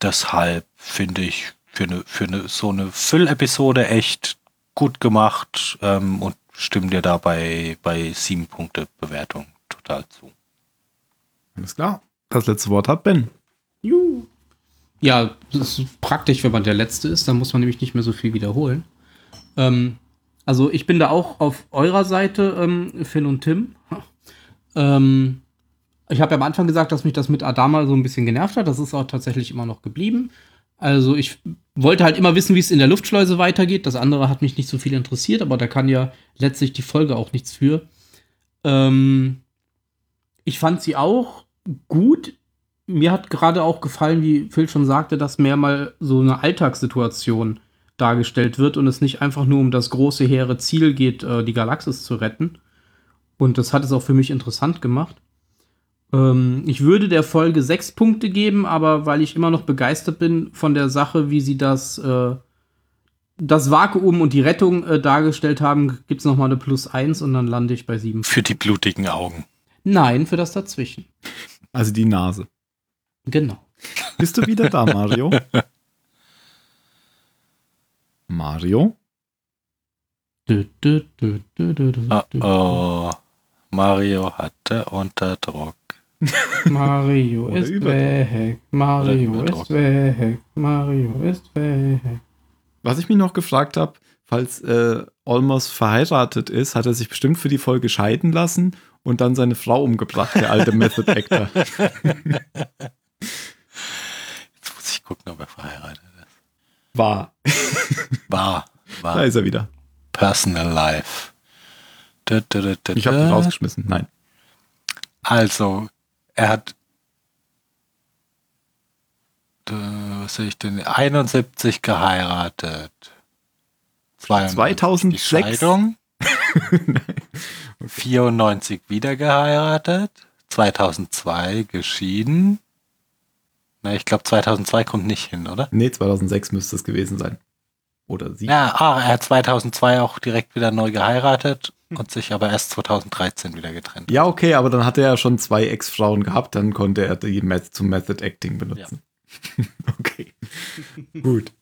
Deshalb finde ich für eine, für eine, so eine Füllepisode echt gut gemacht ähm, und stimme dir dabei bei sieben Punkte Bewertung total zu. Alles klar. Das letzte Wort hat Ben. Juhu. Ja, das ist praktisch, wenn man der Letzte ist, dann muss man nämlich nicht mehr so viel wiederholen. Ähm, also ich bin da auch auf eurer Seite, ähm, Finn und Tim. Ähm, ich habe ja am Anfang gesagt, dass mich das mit Adama so ein bisschen genervt hat. Das ist auch tatsächlich immer noch geblieben. Also ich wollte halt immer wissen, wie es in der Luftschleuse weitergeht. Das andere hat mich nicht so viel interessiert, aber da kann ja letztlich die Folge auch nichts für. Ähm, ich fand sie auch gut. Mir hat gerade auch gefallen, wie Phil schon sagte, dass mehr mal so eine Alltagssituation dargestellt wird und es nicht einfach nur um das große, hehre Ziel geht, äh, die Galaxis zu retten. Und das hat es auch für mich interessant gemacht. Ähm, ich würde der Folge sechs Punkte geben, aber weil ich immer noch begeistert bin von der Sache, wie sie das, äh, das Vakuum und die Rettung äh, dargestellt haben, gibt es nochmal eine Plus eins und dann lande ich bei sieben. Für die blutigen Augen. Nein, für das dazwischen. Also die Nase. Genau. Bist du wieder da, Mario? Mario? Du, du, du, oh, oh. Mario hatte unter Druck. Mario ist weg, Mario ist weg, Mario ist weg. Was ich mich noch gefragt habe, falls äh, Olmos verheiratet ist, hat er sich bestimmt für die Folge scheiden lassen und dann seine Frau umgebracht, der alte Method Actor. Jetzt muss ich gucken, ob er verheiratet ist. War. War. War. Da ist er wieder. Personal Life. Da, da, da, ich habe ihn rausgeschmissen. Nein. Also, er hat was sehe ich denn? 71 geheiratet. 2006. Scheidung. 94 wieder geheiratet. 2002 geschieden. Na, ich glaube 2002 kommt nicht hin, oder? Nee, 2006 müsste es gewesen sein. Oder sie. Ja, ah, er hat 2002 auch direkt wieder neu geheiratet und sich aber erst 2013 wieder getrennt. Ja, okay, aber dann hat er ja schon zwei Ex-Frauen gehabt, dann konnte er die Meth zum Method Acting benutzen. okay. Gut.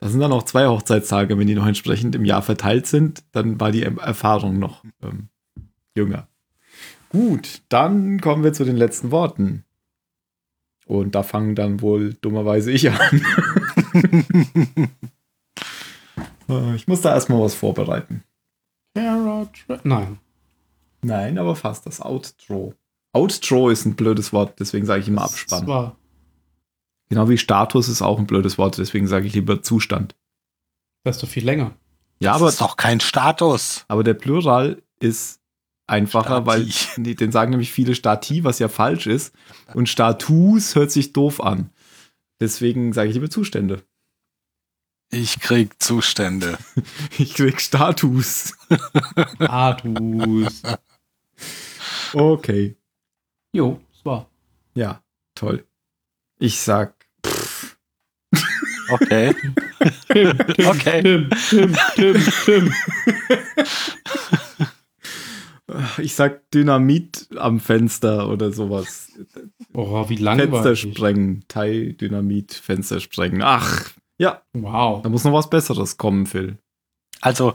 Das sind dann auch zwei Hochzeitstage, wenn die noch entsprechend im Jahr verteilt sind, dann war die Erfahrung noch ähm, jünger. Gut, dann kommen wir zu den letzten Worten. Und da fangen dann wohl dummerweise ich an. Äh, ich muss da erstmal was vorbereiten. Nein. Nein, aber fast das Outro. Outro ist ein blödes Wort, deswegen sage ich immer Abspann. war Genau wie Status ist auch ein blödes Wort, deswegen sage ich lieber Zustand. das ist doch viel länger. Ja, das aber, ist doch kein Status. aber der Plural ist einfacher, Stati. weil nee, den sagen nämlich viele Stati, was ja falsch ist. Und Status hört sich doof an. Deswegen sage ich lieber Zustände. Ich krieg Zustände. Ich krieg Status. Status. Okay. jo, das war. Ja, toll. Ich sag, Okay. Okay. Tim, Tim, Tim, Tim. ich sag Dynamit am Fenster oder sowas. Oh, wie Fenster langweilig. sprengen. Teil Dynamit, Fenster sprengen. Ach, ja, Wow. da muss noch was Besseres kommen, Phil. Also,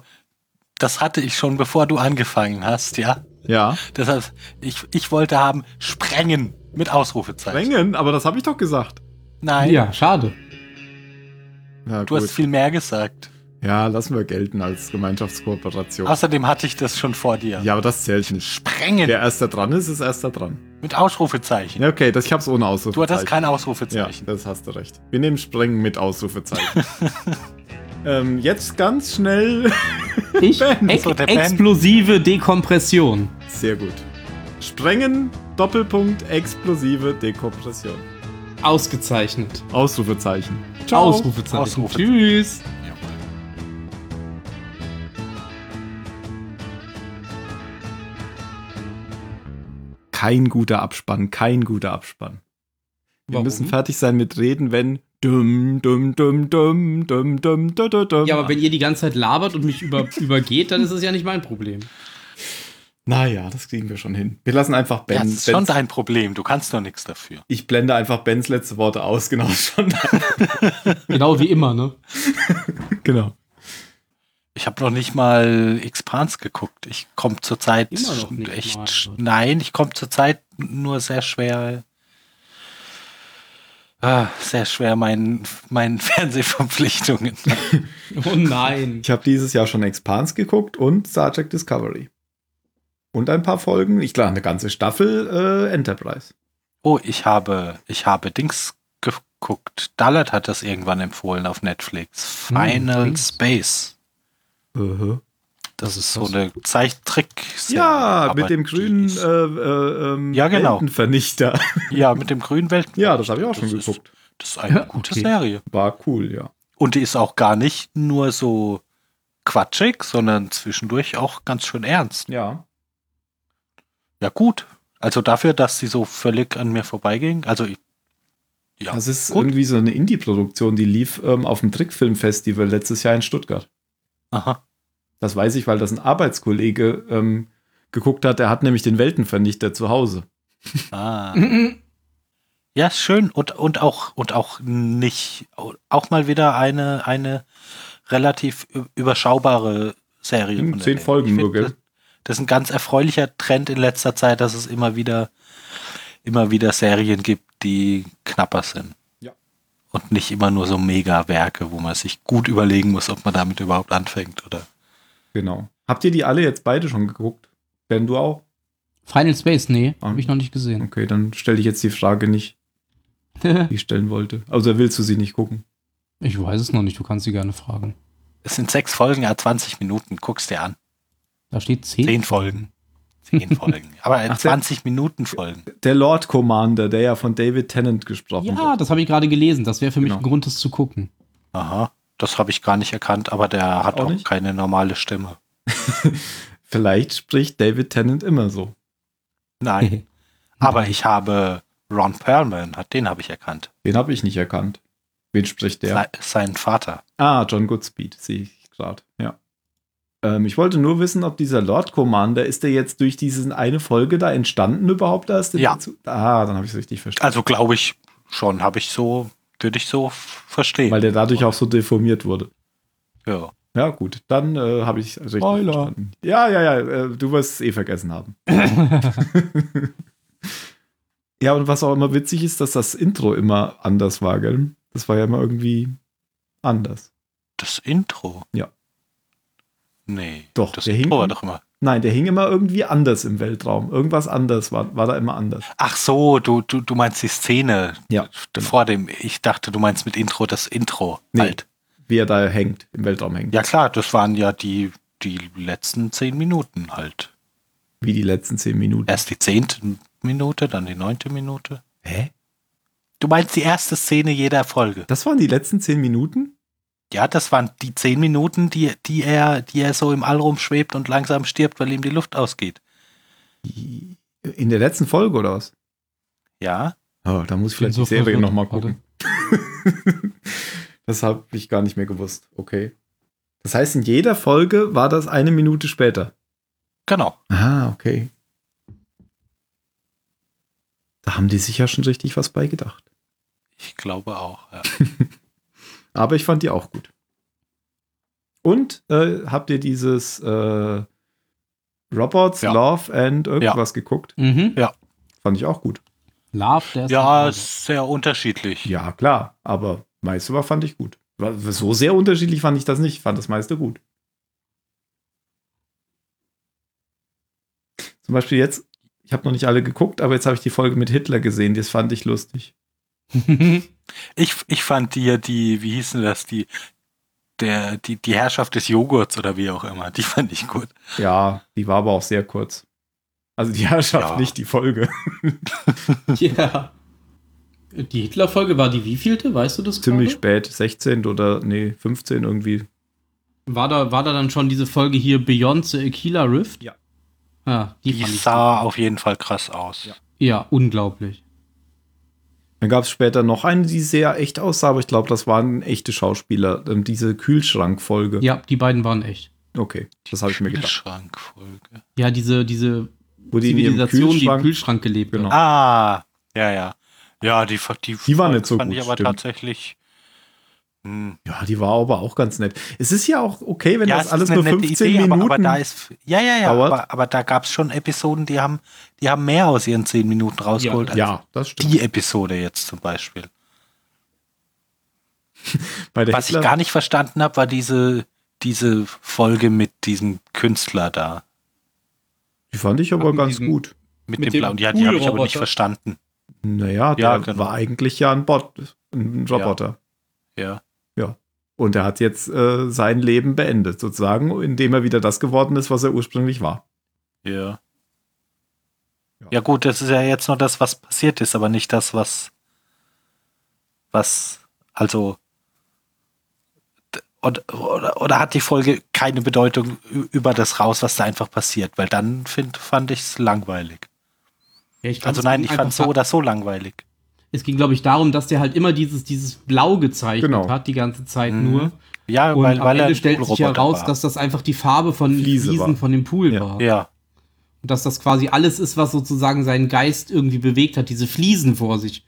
das hatte ich schon, bevor du angefangen hast, ja. Ja, Deshalb, ich, ich wollte haben, sprengen mit Ausrufezeichen. sprengen, aber das habe ich doch gesagt. Nein, Ja, schade. Ja, du hast viel mehr gesagt. Ja, lassen wir gelten als Gemeinschaftskooperation. Außerdem hatte ich das schon vor dir. Ja, aber das zählt nicht. Sprengen Wer erster dran ist, ist erster dran. mit Ausrufezeichen. Ja, okay, das, ich hab's ohne Du Ausrufezeichen. hattest kein Ja, Ausrufezeichen. das hast du recht. Wir nehmen Sprengen mit Ausrufezeichen. ähm, jetzt ganz schnell. Ich, Ben. ex explosive Dekompression. Sehr gut. Sprengen, Doppelpunkt, explosive Dekompression. Ausgezeichnet. Ausrufezeichen. Ausrufezeichen. Ausrufezeichen. Tschüss. Kein guter Abspann, kein guter Abspann. Wir Warum? müssen fertig sein mit Reden, wenn dumm, dumm, dumm, dumm, dumm, dumm, dumm, dumm, dumm. Ja, aber wenn ihr die ganze Zeit labert und mich über, übergeht, dann ist es ja nicht mein Problem. Naja, das kriegen wir schon hin. Wir lassen einfach Ben. Ja, das ist schon Bens- dein Problem. Du kannst doch nichts dafür. ich blende einfach Bens letzte Worte aus, genau schon. Genau wie immer, ne? genau. Ich habe noch nicht mal Expans geguckt. Ich komme zurzeit echt. mal. sch- Nein, ich komme zurzeit nur sehr schwer. Ah, sehr schwer meinen, meinen Fernsehverpflichtungen. Oh nein. Ich habe dieses Jahr schon Expans geguckt und Star Trek Discovery. Und ein paar Folgen, ich glaube, eine ganze Staffel äh, Enterprise. Oh, ich habe, ich habe Dings geguckt. Dallat hat das irgendwann empfohlen auf Netflix. Hm, Final Dings. Space. Uh Das ist so eine Zeichentrick. Ja, mit dem grünen äh, äh, Ja, genau. Weltenvernichter. Ja, mit dem grünen Welten. ja, das habe ich auch schon Das ist- geguckt. Das ist eine Ja, gute okay. Serie. War cool, ja. Und die ist auch gar nicht nur so quatschig, sondern zwischendurch auch ganz schön ernst. Ja. Ja, gut. Also dafür, dass sie so völlig an mir vorbeiging. Also, ich- ja. Das ist gut. irgendwie so eine Indie-Produktion, die lief ähm, auf dem Trickfilmfestival letztes Jahr in Stuttgart. Aha. Das weiß ich, weil das ein Arbeitskollege ähm, geguckt hat. Der hat nämlich den Weltenvernichter zu Hause. Ah. Ja, ist schön. Und, und auch, und auch nicht, auch mal wieder eine, eine relativ überschaubare Serie. Hm, zehn. Folgen nur, gell? Das, das ist ein ganz erfreulicher Trend in letzter Zeit, dass es immer wieder, immer wieder Serien gibt, die knapper sind. Ja. Und nicht immer nur so Mega-Werke, wo man sich gut überlegen muss, ob man damit überhaupt anfängt, oder? Genau. Habt ihr die alle jetzt beide schon geguckt? Ben, du auch? Final Space, nee, Ah. habe ich noch nicht gesehen. Okay, dann stelle ich jetzt die Frage nicht, die ich stellen wollte. Also willst du sie nicht gucken? ich weiß es noch nicht, du kannst sie gerne fragen. Es sind sechs Folgen, ja, 20 Minuten, guckst dir an. Da steht 10. Zehn Folgen. Zehn Folgen. Aber Ach, der- 20 Minuten Folgen. Der Lord Commander, der ja von David Tennant gesprochen Ja, wird. das habe ich gerade gelesen. Das wäre für mich Genau. ein Grund, das zu gucken. Aha. Das habe ich gar nicht erkannt, aber der hat Auch auch keine normale Stimme. Vielleicht spricht David Tennant immer so. Nein. aber ich habe Ron Perlman, hat- den habe ich erkannt. Den habe ich nicht erkannt. Wen spricht der? Se- Sein Vater. Ah, John Goodspeed, sehe ich gerade. Ja. Ähm, ich wollte nur wissen, ob dieser Lord Commander, ist der jetzt durch diese eine Folge da entstanden überhaupt erst? Ja. Dazu? Ah, dann habe ich es richtig verstanden. Also glaube ich schon, habe ich so, würde ich so verstehen. Weil der dadurch auch so deformiert wurde. ja. Ja, gut, dann äh, habe ich es richtig Spoiler. verstanden. Ja, ja, ja, äh, du wirst es eh vergessen haben. ja, und was auch immer witzig ist, dass das Intro immer anders war, gell? Das war ja immer irgendwie anders. Das Intro? Ja. Nee. Doch, das der Intro hing- war doch immer. Nein, der hing immer irgendwie anders im Weltraum. Irgendwas anders war, war da immer anders. Ach so, du, du, du meinst die Szene Ja, vor dem. Ich dachte, du meinst mit Intro das Intro Nee. halt. Wie er da hängt, im Weltraum hängt. Ja klar, das waren ja die, die letzten zehn Minuten halt. Wie die letzten zehn Minuten. Erst die zehnte Minute, dann die neunte Minute. Hä? Du meinst die erste Szene jeder Folge. Das waren die letzten zehn Minuten? Ja, das waren die zehn Minuten, die, die er, die er so im All rumschwebt und langsam stirbt, weil ihm die Luft ausgeht. In der letzten Folge oder was? Ja. Oh, da muss ich vielleicht bin die so Serie nochmal gucken. das habe ich gar nicht mehr gewusst. Okay. Das heißt, in jeder Folge war das eine Minute später. Genau. Ah, okay. Da haben die sich ja schon richtig was beigedacht. Ich glaube auch. Ja. Aber ich fand die auch gut. Und äh, habt ihr dieses äh, Robots, Ja. Love and irgendwas geguckt? Mhm. Fand ich auch gut. Love, der ist Ja, sehr unterschiedlich. Ja, klar. Aber meiste war fand ich gut. War- So sehr unterschiedlich fand ich das nicht. Fand das meiste gut. Zum Beispiel jetzt, ich habe noch nicht alle geguckt, aber jetzt habe ich die Folge mit Hitler gesehen. Das fand ich lustig. Ich, ich fand die, die, wie hießen das, die, der, die, die Herrschaft des Joghurts oder wie auch immer, die fand ich gut. Ja, die war aber auch sehr kurz. Also die Herrschaft, Ja. nicht die Folge. ja. Die Hitler-Folge war die wievielte? Weißt du das Ziemlich gerade? spät, 16 oder nee, 15 irgendwie. War da, war da dann schon diese Folge hier Beyond the Aquila Rift? Ja. Ja, die, Die ich sah auf jeden Fall krass aus. Ja. gut. Ja, unglaublich. Dann gab es später noch eine, die sehr echt aussah, aber ich glaube, das waren echte Schauspieler. Ähm, diese Kühlschrank-Folge. Ja, die beiden waren echt. Okay, das habe ich mir gedacht. Kühlschrankfolge. Ja, diese, diese Wo die Zivilisation, die im Kühlschrank, gelebt Genau. hat. Ah, ja, ja. Ja, die, die, Die war Folge nicht so fand gut, ich aber stimmt. tatsächlich. Hm. Ja, die war aber auch ganz nett. Es ist ja auch okay, wenn ja, das alles nur nette 15 Idee, Minuten. Aber, aber da ist, ja, ja, ja, dauert. aber, aber da gab es schon Episoden, die haben, die haben mehr aus ihren zehn Minuten rausgeholt. als ja, das stimmt. die Episode jetzt zum Beispiel. Bei der Was ich Hitler- gar nicht verstanden habe, war diese, diese Folge mit diesem Künstler da. Die fand ich aber mit ganz diesem- gut. Mit, Mit dem dem Blauen. Ja, die habe ich aber nicht verstanden. Naja, der Ja, genau. war eigentlich ja ein Bot, ein Roboter. Ja. Und er hat jetzt äh, sein Leben beendet, sozusagen, indem er wieder das geworden ist, was er ursprünglich war. Ja. Ja. Ja gut, das ist ja jetzt nur das, was passiert ist, aber nicht das, was was also d- oder, oder, oder hat die Folge keine Bedeutung über das raus, was da einfach passiert? Weil dann find, fand ich es langweilig. Ja, ich Also es nein, ich fand einfach so oder so langweilig. Es ging, glaube ich, darum, dass der halt immer dieses, dieses Blau gezeichnet Genau. hat, die ganze Zeit Mhm. nur. Ja, Und weil, am weil er Ende stellt sich ja Poolroboter raus, war. dass das einfach die Farbe von Fliese Fliesen war. von dem Pool Ja. war. ja, Und dass das quasi alles ist, was sozusagen seinen Geist irgendwie bewegt hat, diese Fliesen vor sich.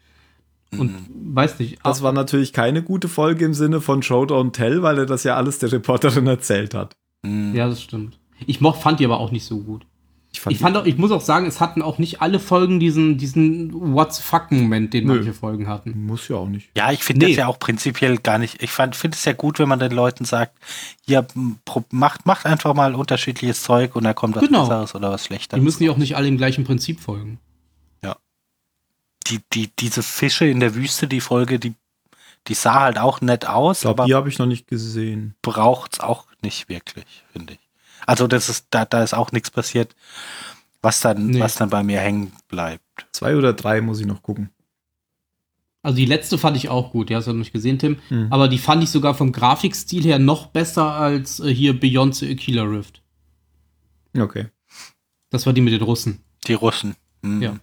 Und weiß nicht. Das war natürlich keine gute Folge im Sinne von Showdown Tell, weil er das ja alles der Reporterin erzählt hat. hm, ja, das stimmt. Ich moch, fand die aber auch nicht so gut. Ich fand, Ich fand auch, ich muss auch sagen, es hatten auch nicht alle Folgen diesen, diesen What's fuck Moment, den Nö. manche Folgen hatten. muss ja auch nicht. Ja, ich finde Nee. das ja auch prinzipiell gar nicht. Ich finde es ja gut, wenn man den Leuten sagt, ja, pro- macht, macht einfach mal unterschiedliches Zeug und da kommt was Genau. Besseres oder was Die Schlechteres. müssen ja auch nicht alle im gleichen Prinzip folgen. die, die, diese Fische in der Wüste, die Folge, die, die sah halt auch nett aus, Ich glaube, aber die habe ich noch nicht gesehen. braucht's auch nicht wirklich, finde ich. Also das ist, da, da ist auch nichts passiert, was dann, Nee. was dann bei mir hängen bleibt. Zwei oder drei muss ich noch gucken. Also die letzte fand ich auch gut, die hast du noch nicht gesehen, Tim. Hm. Aber die fand ich sogar vom Grafikstil her noch besser als äh, hier Beyond the Aquila Rift. Okay. Das war die mit den Russen. Die Russen. Hm. Ja.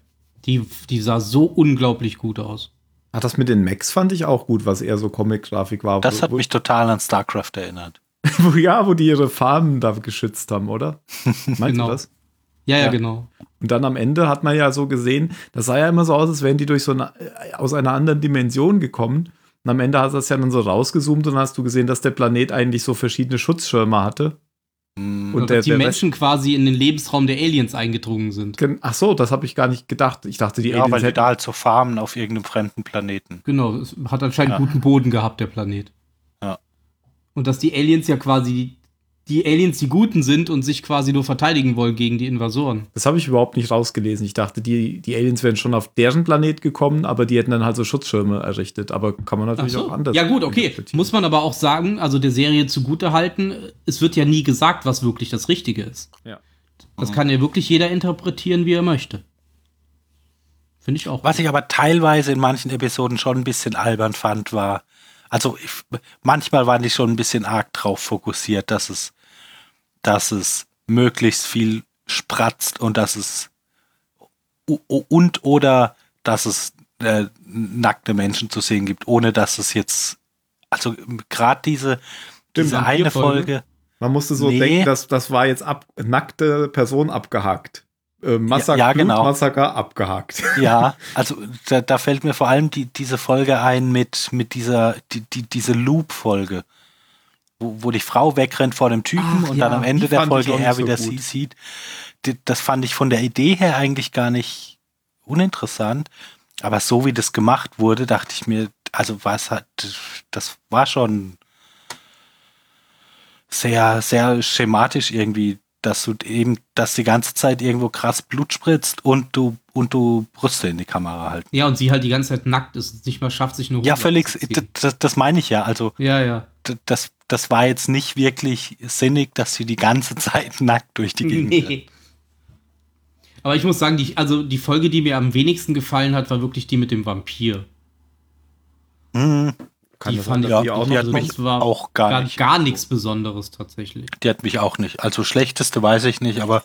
Die, die sah so unglaublich gut aus. Ach, das mit den Max fand ich auch gut, was eher so Comic-Grafik war. Das hat mich total an StarCraft erinnert. wo, ja, wo die ihre Farmen da geschützt haben, oder? Meinst Genau. du das? Ja, ja, Ja. genau. Und dann am Ende hat man ja so gesehen, das sah ja immer so aus, als wären die durch so eine, äh, aus einer anderen Dimension gekommen. Und am Ende hast du das ja dann so rausgezoomt und hast du gesehen, dass der Planet eigentlich so verschiedene Schutzschirme hatte. Hm. Und Und der- dass die der Menschen quasi in den Lebensraum der Aliens eingedrungen sind. Ach so, das habe ich gar nicht gedacht. Ich dachte, die ja, weil Aliens die hätten da halt so farmen auf irgendeinem fremden Planeten. Genau, es hat anscheinend Ja. guten Boden gehabt, der Planet. Und dass die Aliens ja quasi die Aliens die Guten sind und sich quasi nur verteidigen wollen gegen die Invasoren. Das habe ich überhaupt nicht rausgelesen. Ich dachte, die, die Aliens wären schon auf deren Planet gekommen, aber die hätten dann halt so Schutzschirme errichtet. Aber kann man natürlich so. auch anders. Ja gut, okay. Muss man aber auch sagen, also der Serie zugute halten, es wird ja nie gesagt, was wirklich das Richtige ist. Ja. Das kann ja wirklich jeder interpretieren, wie er möchte. Finde ich auch. Was ich aber teilweise in manchen Episoden schon ein bisschen albern fand, war, also ich, manchmal waren die schon ein bisschen arg drauf fokussiert, dass es, dass es möglichst viel spratzt und dass es und oder dass es äh, nackte Menschen zu sehen gibt, ohne dass es jetzt, also gerade diese, diese eine. Folge, Man musste so Nee. denken, dass das war jetzt ab, nackte Person abgehakt. Äh, Massaker, ja, genau. Blutmassaker abgehakt. Ja, also da, da fällt mir vor allem die, diese Folge ein mit, mit dieser, die, die, diese Loop-Folge, wo, wo die Frau wegrennt vor dem Typen Ach und ja, dann am Ende der Folge er so wieder gut. sie sieht. Das fand ich von der Idee her eigentlich gar nicht uninteressant. Aber so wie das gemacht wurde, dachte ich mir, also was hat, das war schon sehr, sehr schematisch irgendwie, dass du eben, dass die ganze Zeit irgendwo krass Blut spritzt und du, und du Brüste in die Kamera halten. ja, und sie halt die ganze Zeit nackt ist und nicht mal schafft, sich nur Ja, völlig, das, das meine ich ja. Also, Ja, ja. das, das war jetzt nicht wirklich sinnig, dass sie die ganze Zeit nackt durch die Gegend. Nee. Aber ich muss sagen, die, also die Folge, die mir am wenigsten gefallen hat, war wirklich die mit dem Vampir. Mhm. Kann die fand ja, auch die hat so- mich das war auch gar gar, nicht gar nichts Besonderes tatsächlich. Die hat mich auch nicht. Also, schlechteste weiß ich nicht, aber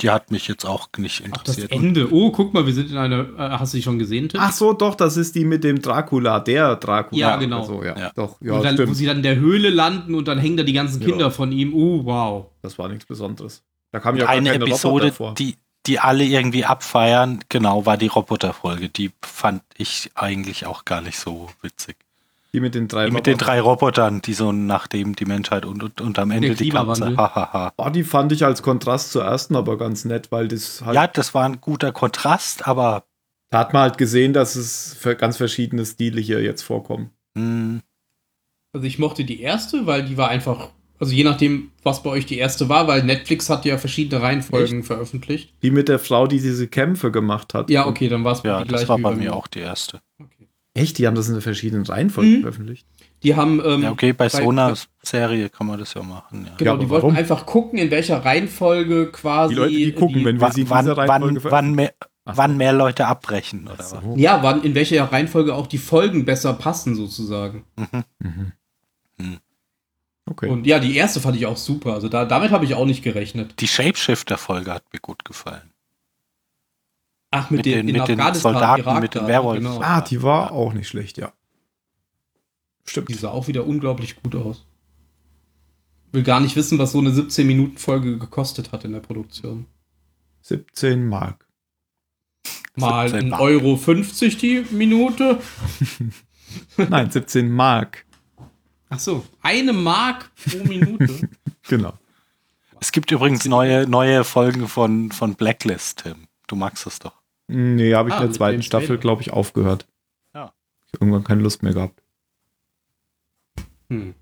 die hat mich jetzt auch nicht Ach, das interessiert. Ende. Oh, guck mal, wir sind in einer. Äh, hast du die schon gesehen, Tim? Ach so, doch, das ist die mit dem Dracula, der Dracula. Ja, genau. Also, ja, Ja. Doch, und ja, dann, wo stimmt. sie dann in der Höhle landen und dann hängen da die ganzen Ja. Kinder von ihm. Oh, wow. Das war nichts Besonderes. Da kam ja Eine keine Episode, die, die alle irgendwie abfeiern, genau, war die Roboterfolge. Die fand ich eigentlich auch gar nicht so witzig. Die mit den drei Die mit den Robotern. drei Robotern, die so nachdem die Menschheit und, und, und am Ende Der die. Hahaha. Oh, die fand ich als Kontrast zur ersten aber ganz nett, weil das halt, Ja, das war ein guter Kontrast, aber da hat man halt gesehen, dass es für ganz verschiedene Stile hier jetzt vorkommen. mh, Also ich mochte die erste, weil die war einfach. Also je nachdem, was bei euch die erste war, weil Netflix hat ja verschiedene Reihenfolgen veröffentlicht. Die mit der Frau, die diese Kämpfe gemacht hat. Ja, okay, dann war es ja, die das gleiche war bei mir auch die erste. Okay. Echt? Die haben das in verschiedenen Reihenfolgen Mhm. veröffentlicht? Die haben. Ähm, Ja, okay, bei so einer bei- Serie kann man das ja machen. Ja. Genau, Ja, die wollten warum? einfach gucken, in welcher Reihenfolge quasi. Die Leute, die gucken, wenn wir Wann, sie in wann, dieser wann, Reihenfolge wann, mehr, Ach so. wann mehr Leute abbrechen, oder Ach was? so. Ja, wann, in welcher Reihenfolge auch die Folgen besser passen, sozusagen. Mhm. Hm. Okay. Und ja, die erste fand ich auch super. Also da, damit habe ich auch nicht gerechnet. Die Shapeshifter-Folge hat mir gut gefallen. Ach, mit, Mit den, den- mit den Soldaten, Irak mit den Werwolfen. Genau. ah, die war auch nicht schlecht, ja. Stimmt. Die sah auch wieder unglaublich gut aus. Will gar nicht wissen, was so eine 17-Minuten-Folge gekostet hat in der Produktion. 17 Mark. Mal 17 1,50 Mark. Euro 50 die Minute. Nein, 17 Mark. Ach so, eine Mark pro Minute. Genau. Es gibt übrigens neue, neue Folgen von, von Blacklist, Tim. Du magst es doch. Nee, habe ich Ah, in der zweiten Staffel, glaube ich, aufgehört. Ja. Ich irgendwann keine Lust mehr gehabt. Hm.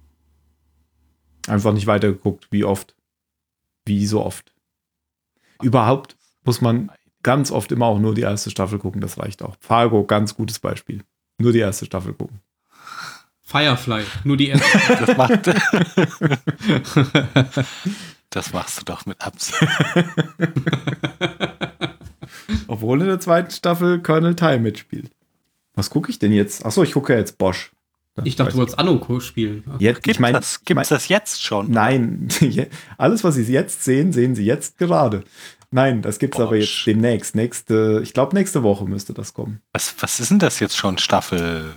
Einfach nicht weitergeguckt. Wie oft? Wie so oft? Überhaupt muss man ganz oft immer auch nur die erste Staffel gucken. Das reicht auch. Fargo, ganz gutes Beispiel. Nur die erste Staffel gucken. Firefly, nur die erste. Das, macht, das machst du doch mit Absicht. Obwohl in der zweiten Staffel Colonel Ty mitspielt. Was gucke ich denn jetzt? Achso, ich gucke jetzt Bosch. Ich dachte, du wolltest Anno spielen. Jetzt, Gibt ich meine, das, gibt's das jetzt schon? Nein, alles, was Sie jetzt sehen, sehen Sie jetzt gerade. Nein, das gibt's aber Bosch. jetzt demnächst. Nächste, ich glaube, nächste Woche müsste das kommen. Was, was ist denn das jetzt schon? Staffel?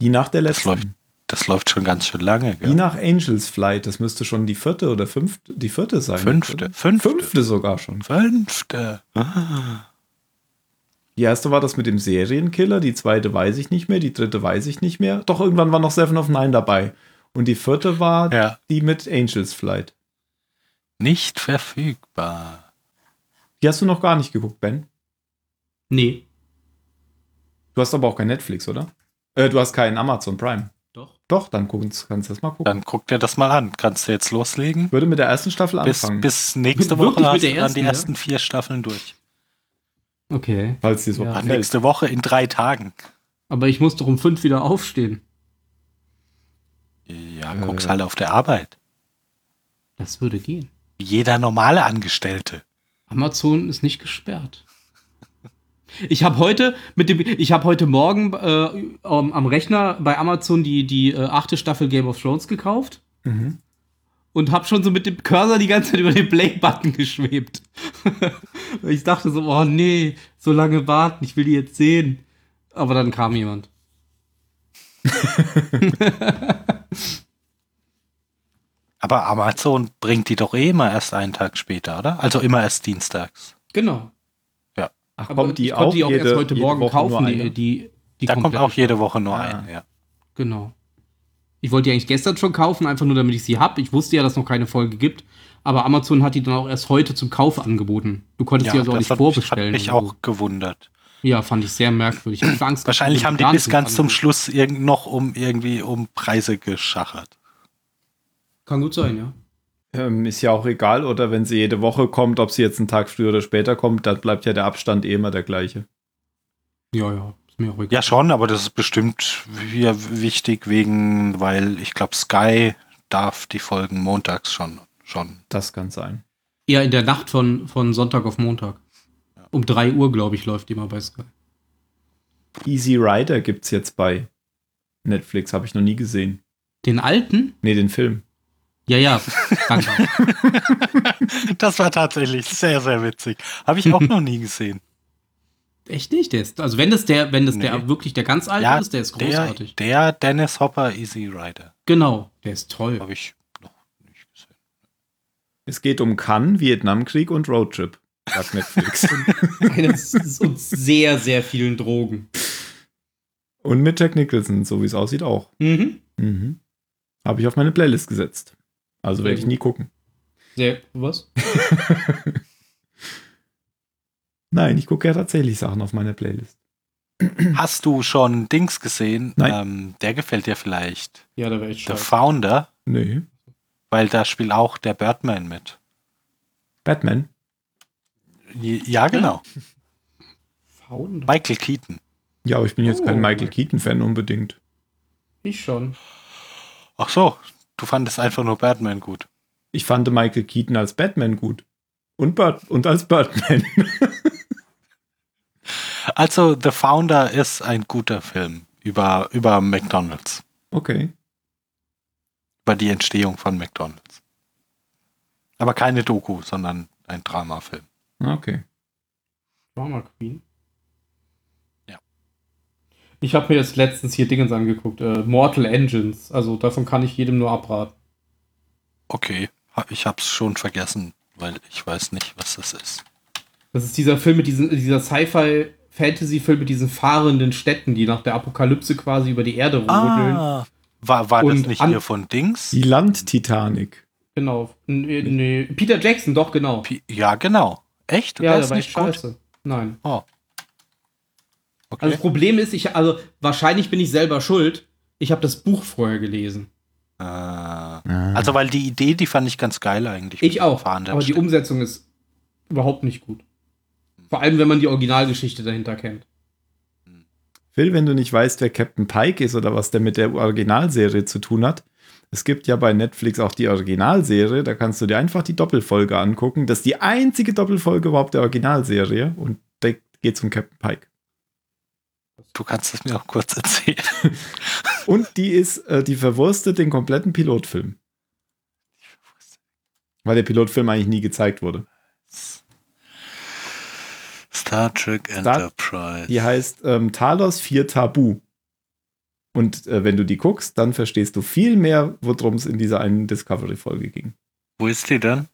Die nach der Das letzten. läuft. Das läuft schon ganz schön lange. Wie Gell? nach Angels Flight. Das müsste schon die vierte oder fünfte, die vierte sein. Fünfte. Fünfte. Fünfte sogar schon. Fünfte. Ah. Die erste war das mit dem Serienkiller, die zweite weiß ich nicht mehr, die dritte weiß ich nicht mehr. Doch irgendwann war noch Seven of Nine dabei. Und die vierte war Ja. die mit Angels Flight. Nicht verfügbar. Die hast du noch gar nicht geguckt, Ben. Nee. Du hast aber auch kein Netflix, oder? Äh, du hast keinen Amazon Prime. Doch. Dann gucken, kannst du das mal gucken. Dann guck dir das mal an. Kannst du jetzt loslegen? Würde mit der ersten Staffel Bis, anfangen. bis nächste Woche hast du dann die ja? ersten vier Staffeln durch. Okay. falls dir so Ja. Nächste Woche in drei Tagen. Aber ich muss doch um fünf wieder aufstehen. Ja, Äh. guck's halt auf der Arbeit. Das würde gehen. Wie jeder normale Angestellte. Amazon ist nicht gesperrt. Ich habe heute mit dem, ich habe heute Morgen äh, am am Rechner bei Amazon die die äh, achte Staffel Game of Thrones gekauft Mhm. und habe schon so mit dem Cursor die ganze Zeit über den Play-Button geschwebt. ich dachte so, oh nee, so lange warten, ich will die jetzt sehen. Aber dann kam jemand. Aber Amazon bringt die doch eh immer erst einen Tag später, oder? Also immer erst dienstags. Genau. Ach, Aber kommt die ich konnte auch, die auch jede, erst heute Morgen Woche kaufen, die, eine? die, die da kommt auch jede Woche nur Ah. ein, ja. Genau. Ich wollte die eigentlich gestern schon kaufen, einfach nur damit ich sie habe. Ich wusste ja, dass es noch keine Folge gibt. Aber Amazon hat die dann auch erst heute zum Kauf angeboten. Du konntest die also auch das nicht hat, vorbestellen. Mich, hat mich so. auch gewundert. Ja, fand ich sehr merkwürdig. Ich Angst, Wahrscheinlich haben die bis ganz zum. Schluss irgend noch um irgendwie um Preise geschachert. Kann gut sein, ja. Ähm, ist ja auch egal, oder wenn sie jede Woche kommt, ob sie jetzt einen Tag früher oder später kommt, da bleibt ja der Abstand eh immer der gleiche. Ja, ja. Ist mir auch egal. Ja, schon, aber das ist bestimmt hier wichtig wegen, weil ich glaube, Sky darf die Folgen montags schon. schon. Das kann sein. Ja, in der Nacht von, von Sonntag auf Montag. Um 3 Uhr, glaube ich, läuft die mal bei Sky. Easy Rider gibt's jetzt bei Netflix, habe ich noch nie gesehen. Den alten? Nee, den Film. Ja, ja. Danke. Das war tatsächlich sehr, sehr witzig. Habe ich auch noch nie gesehen. Echt nicht? Der ist, also wenn das der, wenn das Nee. der wirklich der ganz alte Ja, ist, der ist Der, großartig. der Dennis Hopper Easy Rider. Genau, der ist toll. Habe ich noch nicht gesehen. Es geht um Cannes, Vietnamkrieg und Roadtrip, sagt Netflix. Eines und sehr, sehr vielen Drogen. und mit Jack Nicholson, so wie es aussieht, auch. Mhm. Mhm. Habe ich auf meine Playlist gesetzt. Also werde ich nie gucken. Sehr, was? Nein, ich gucke ja tatsächlich Sachen auf meiner Playlist. Hast du schon Dings gesehen? Nein. Ähm, der gefällt dir vielleicht. Ja, da wäre ich The schon. Founder, Nee. weil da spielt auch der Birdman mit. Batman. Ja, genau. Faun? Michael Keaton. Ja, aber ich bin jetzt Oh. kein Michael Keaton-Fan unbedingt. Ich schon. Ach so, du fandest einfach nur Batman gut. Ich fand Michael Keaton als Batman gut. Und, Bird und als Birdman. Also, The Founder ist ein guter Film über, über McDonalds. okay. Über die Entstehung von McDonalds. Aber keine Doku, sondern ein Dramafilm. Okay. Drama Queen. Ich habe mir jetzt letztens hier Dingens angeguckt. Äh, Mortal Engines. Also davon kann ich jedem nur abraten. Okay, ich hab's schon vergessen, weil ich weiß nicht, was das ist. Das ist dieser Film mit diesen, dieser Sci-Fi-Fantasy-Film mit diesen fahrenden Städten, die nach der Apokalypse quasi über die Erde rodeln. Ah, war, war das nicht hier von Dings? Die Land-Titanic. Genau. Nee, nee. Peter Jackson, doch, genau. Pi- Ja, genau. Echt? Ja, Der war nicht echt gut? scheiße. Nein. Oh. Also Okay. das Problem ist, ich, also wahrscheinlich bin ich selber schuld. Ich habe das Buch vorher gelesen. Äh, also, weil die Idee, die fand ich ganz geil eigentlich. Ich auch. fahrenden Aber die. Umsetzung ist überhaupt nicht gut. Vor allem, wenn man die Originalgeschichte dahinter kennt. Phil, wenn du nicht weißt, wer Captain Pike ist oder was der mit der Originalserie zu tun hat, es gibt ja bei Netflix auch die Originalserie, da kannst du dir einfach die Doppelfolge angucken. Das ist die einzige Doppelfolge überhaupt der Originalserie und da geht es um Captain Pike. Du kannst es mir auch kurz erzählen. Und die ist, äh, die verwurstet den kompletten Pilotfilm. Weil der Pilotfilm eigentlich nie gezeigt wurde. Star Trek Star- Enterprise. Die heißt ähm, Talos 4 Tabu. Und äh, wenn du die guckst, dann verstehst du viel mehr, worum es in dieser einen Discovery-Folge ging. Wo ist die denn?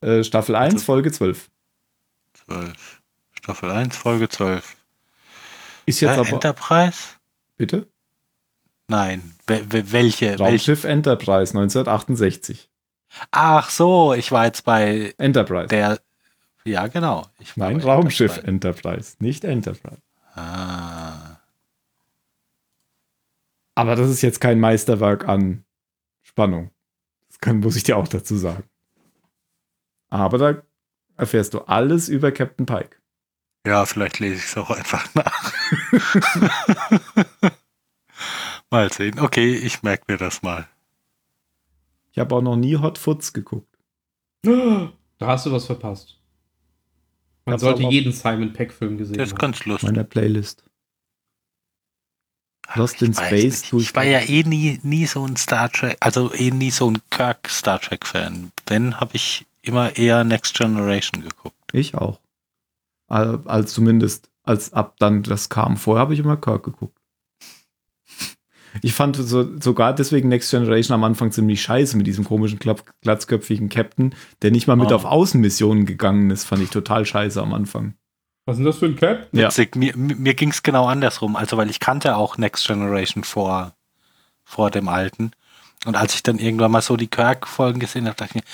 Äh, Staffel 1, Also- Folge 12. 12. Staffel 1, Folge 12. Ist jetzt Äh, aber. Enterprise? Bitte? Nein. Wel wel welche? welche? Raumschiff Enterprise 1968. Ach so, ich war jetzt bei Enterprise. der. Ja, genau. Nein, Raumschiff Enterprise. Enterprise, nicht Enterprise. Ah. Aber das ist jetzt kein Meisterwerk an Spannung. Das kann, muss ich dir auch dazu sagen. Aber da erfährst du alles über Captain Pike. Ja, vielleicht lese ich es auch einfach nach. mal sehen. Okay, ich merke mir das mal. Ich habe auch noch nie Hot Foots geguckt. Da hast du was verpasst. Man Hab's sollte jeden Simon Peck-Film gesehen Das ist haben. ganz lustig. Meiner Playlist. Lost in Ich Space nicht. tue Ich war ja eh nie, nie so ein Star Trek, also eh nie so ein Kirk Star Trek Fan. Wenn, habe ich immer eher Next Generation geguckt. Ich auch. Al- Als zumindest, als ab dann das kam. Vorher habe ich immer Kirk geguckt. Ich fand so, sogar deswegen Next Generation am Anfang ziemlich scheiße mit diesem komischen, glatzköpfigen Captain, der nicht mal mit Oh. auf Außenmissionen gegangen ist, fand ich total scheiße am Anfang. Was ist denn das für ein Cap? Ja. Witzig, mir, mir ging es genau andersrum. Also, weil ich kannte auch Next Generation vor, vor dem alten. Und als ich dann irgendwann mal so die Kirk-Folgen gesehen habe, dachte ich mir,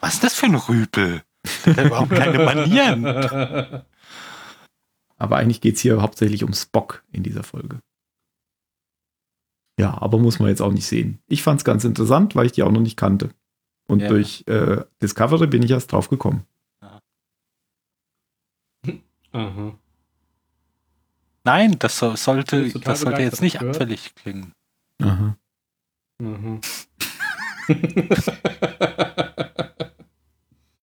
was ist das für ein Rüpel? Hat überhaupt keine Manieren. Aber eigentlich geht es hier hauptsächlich um Spock in dieser Folge. Ja, aber muss man jetzt auch nicht sehen. Ich fand es ganz interessant, weil ich die auch noch nicht kannte. Und Ja. durch äh, Discovery bin ich erst drauf gekommen. Aha. Nein, das so, sollte, das sollte jetzt nicht begeistert, abfällig klingen. Aha. Mhm.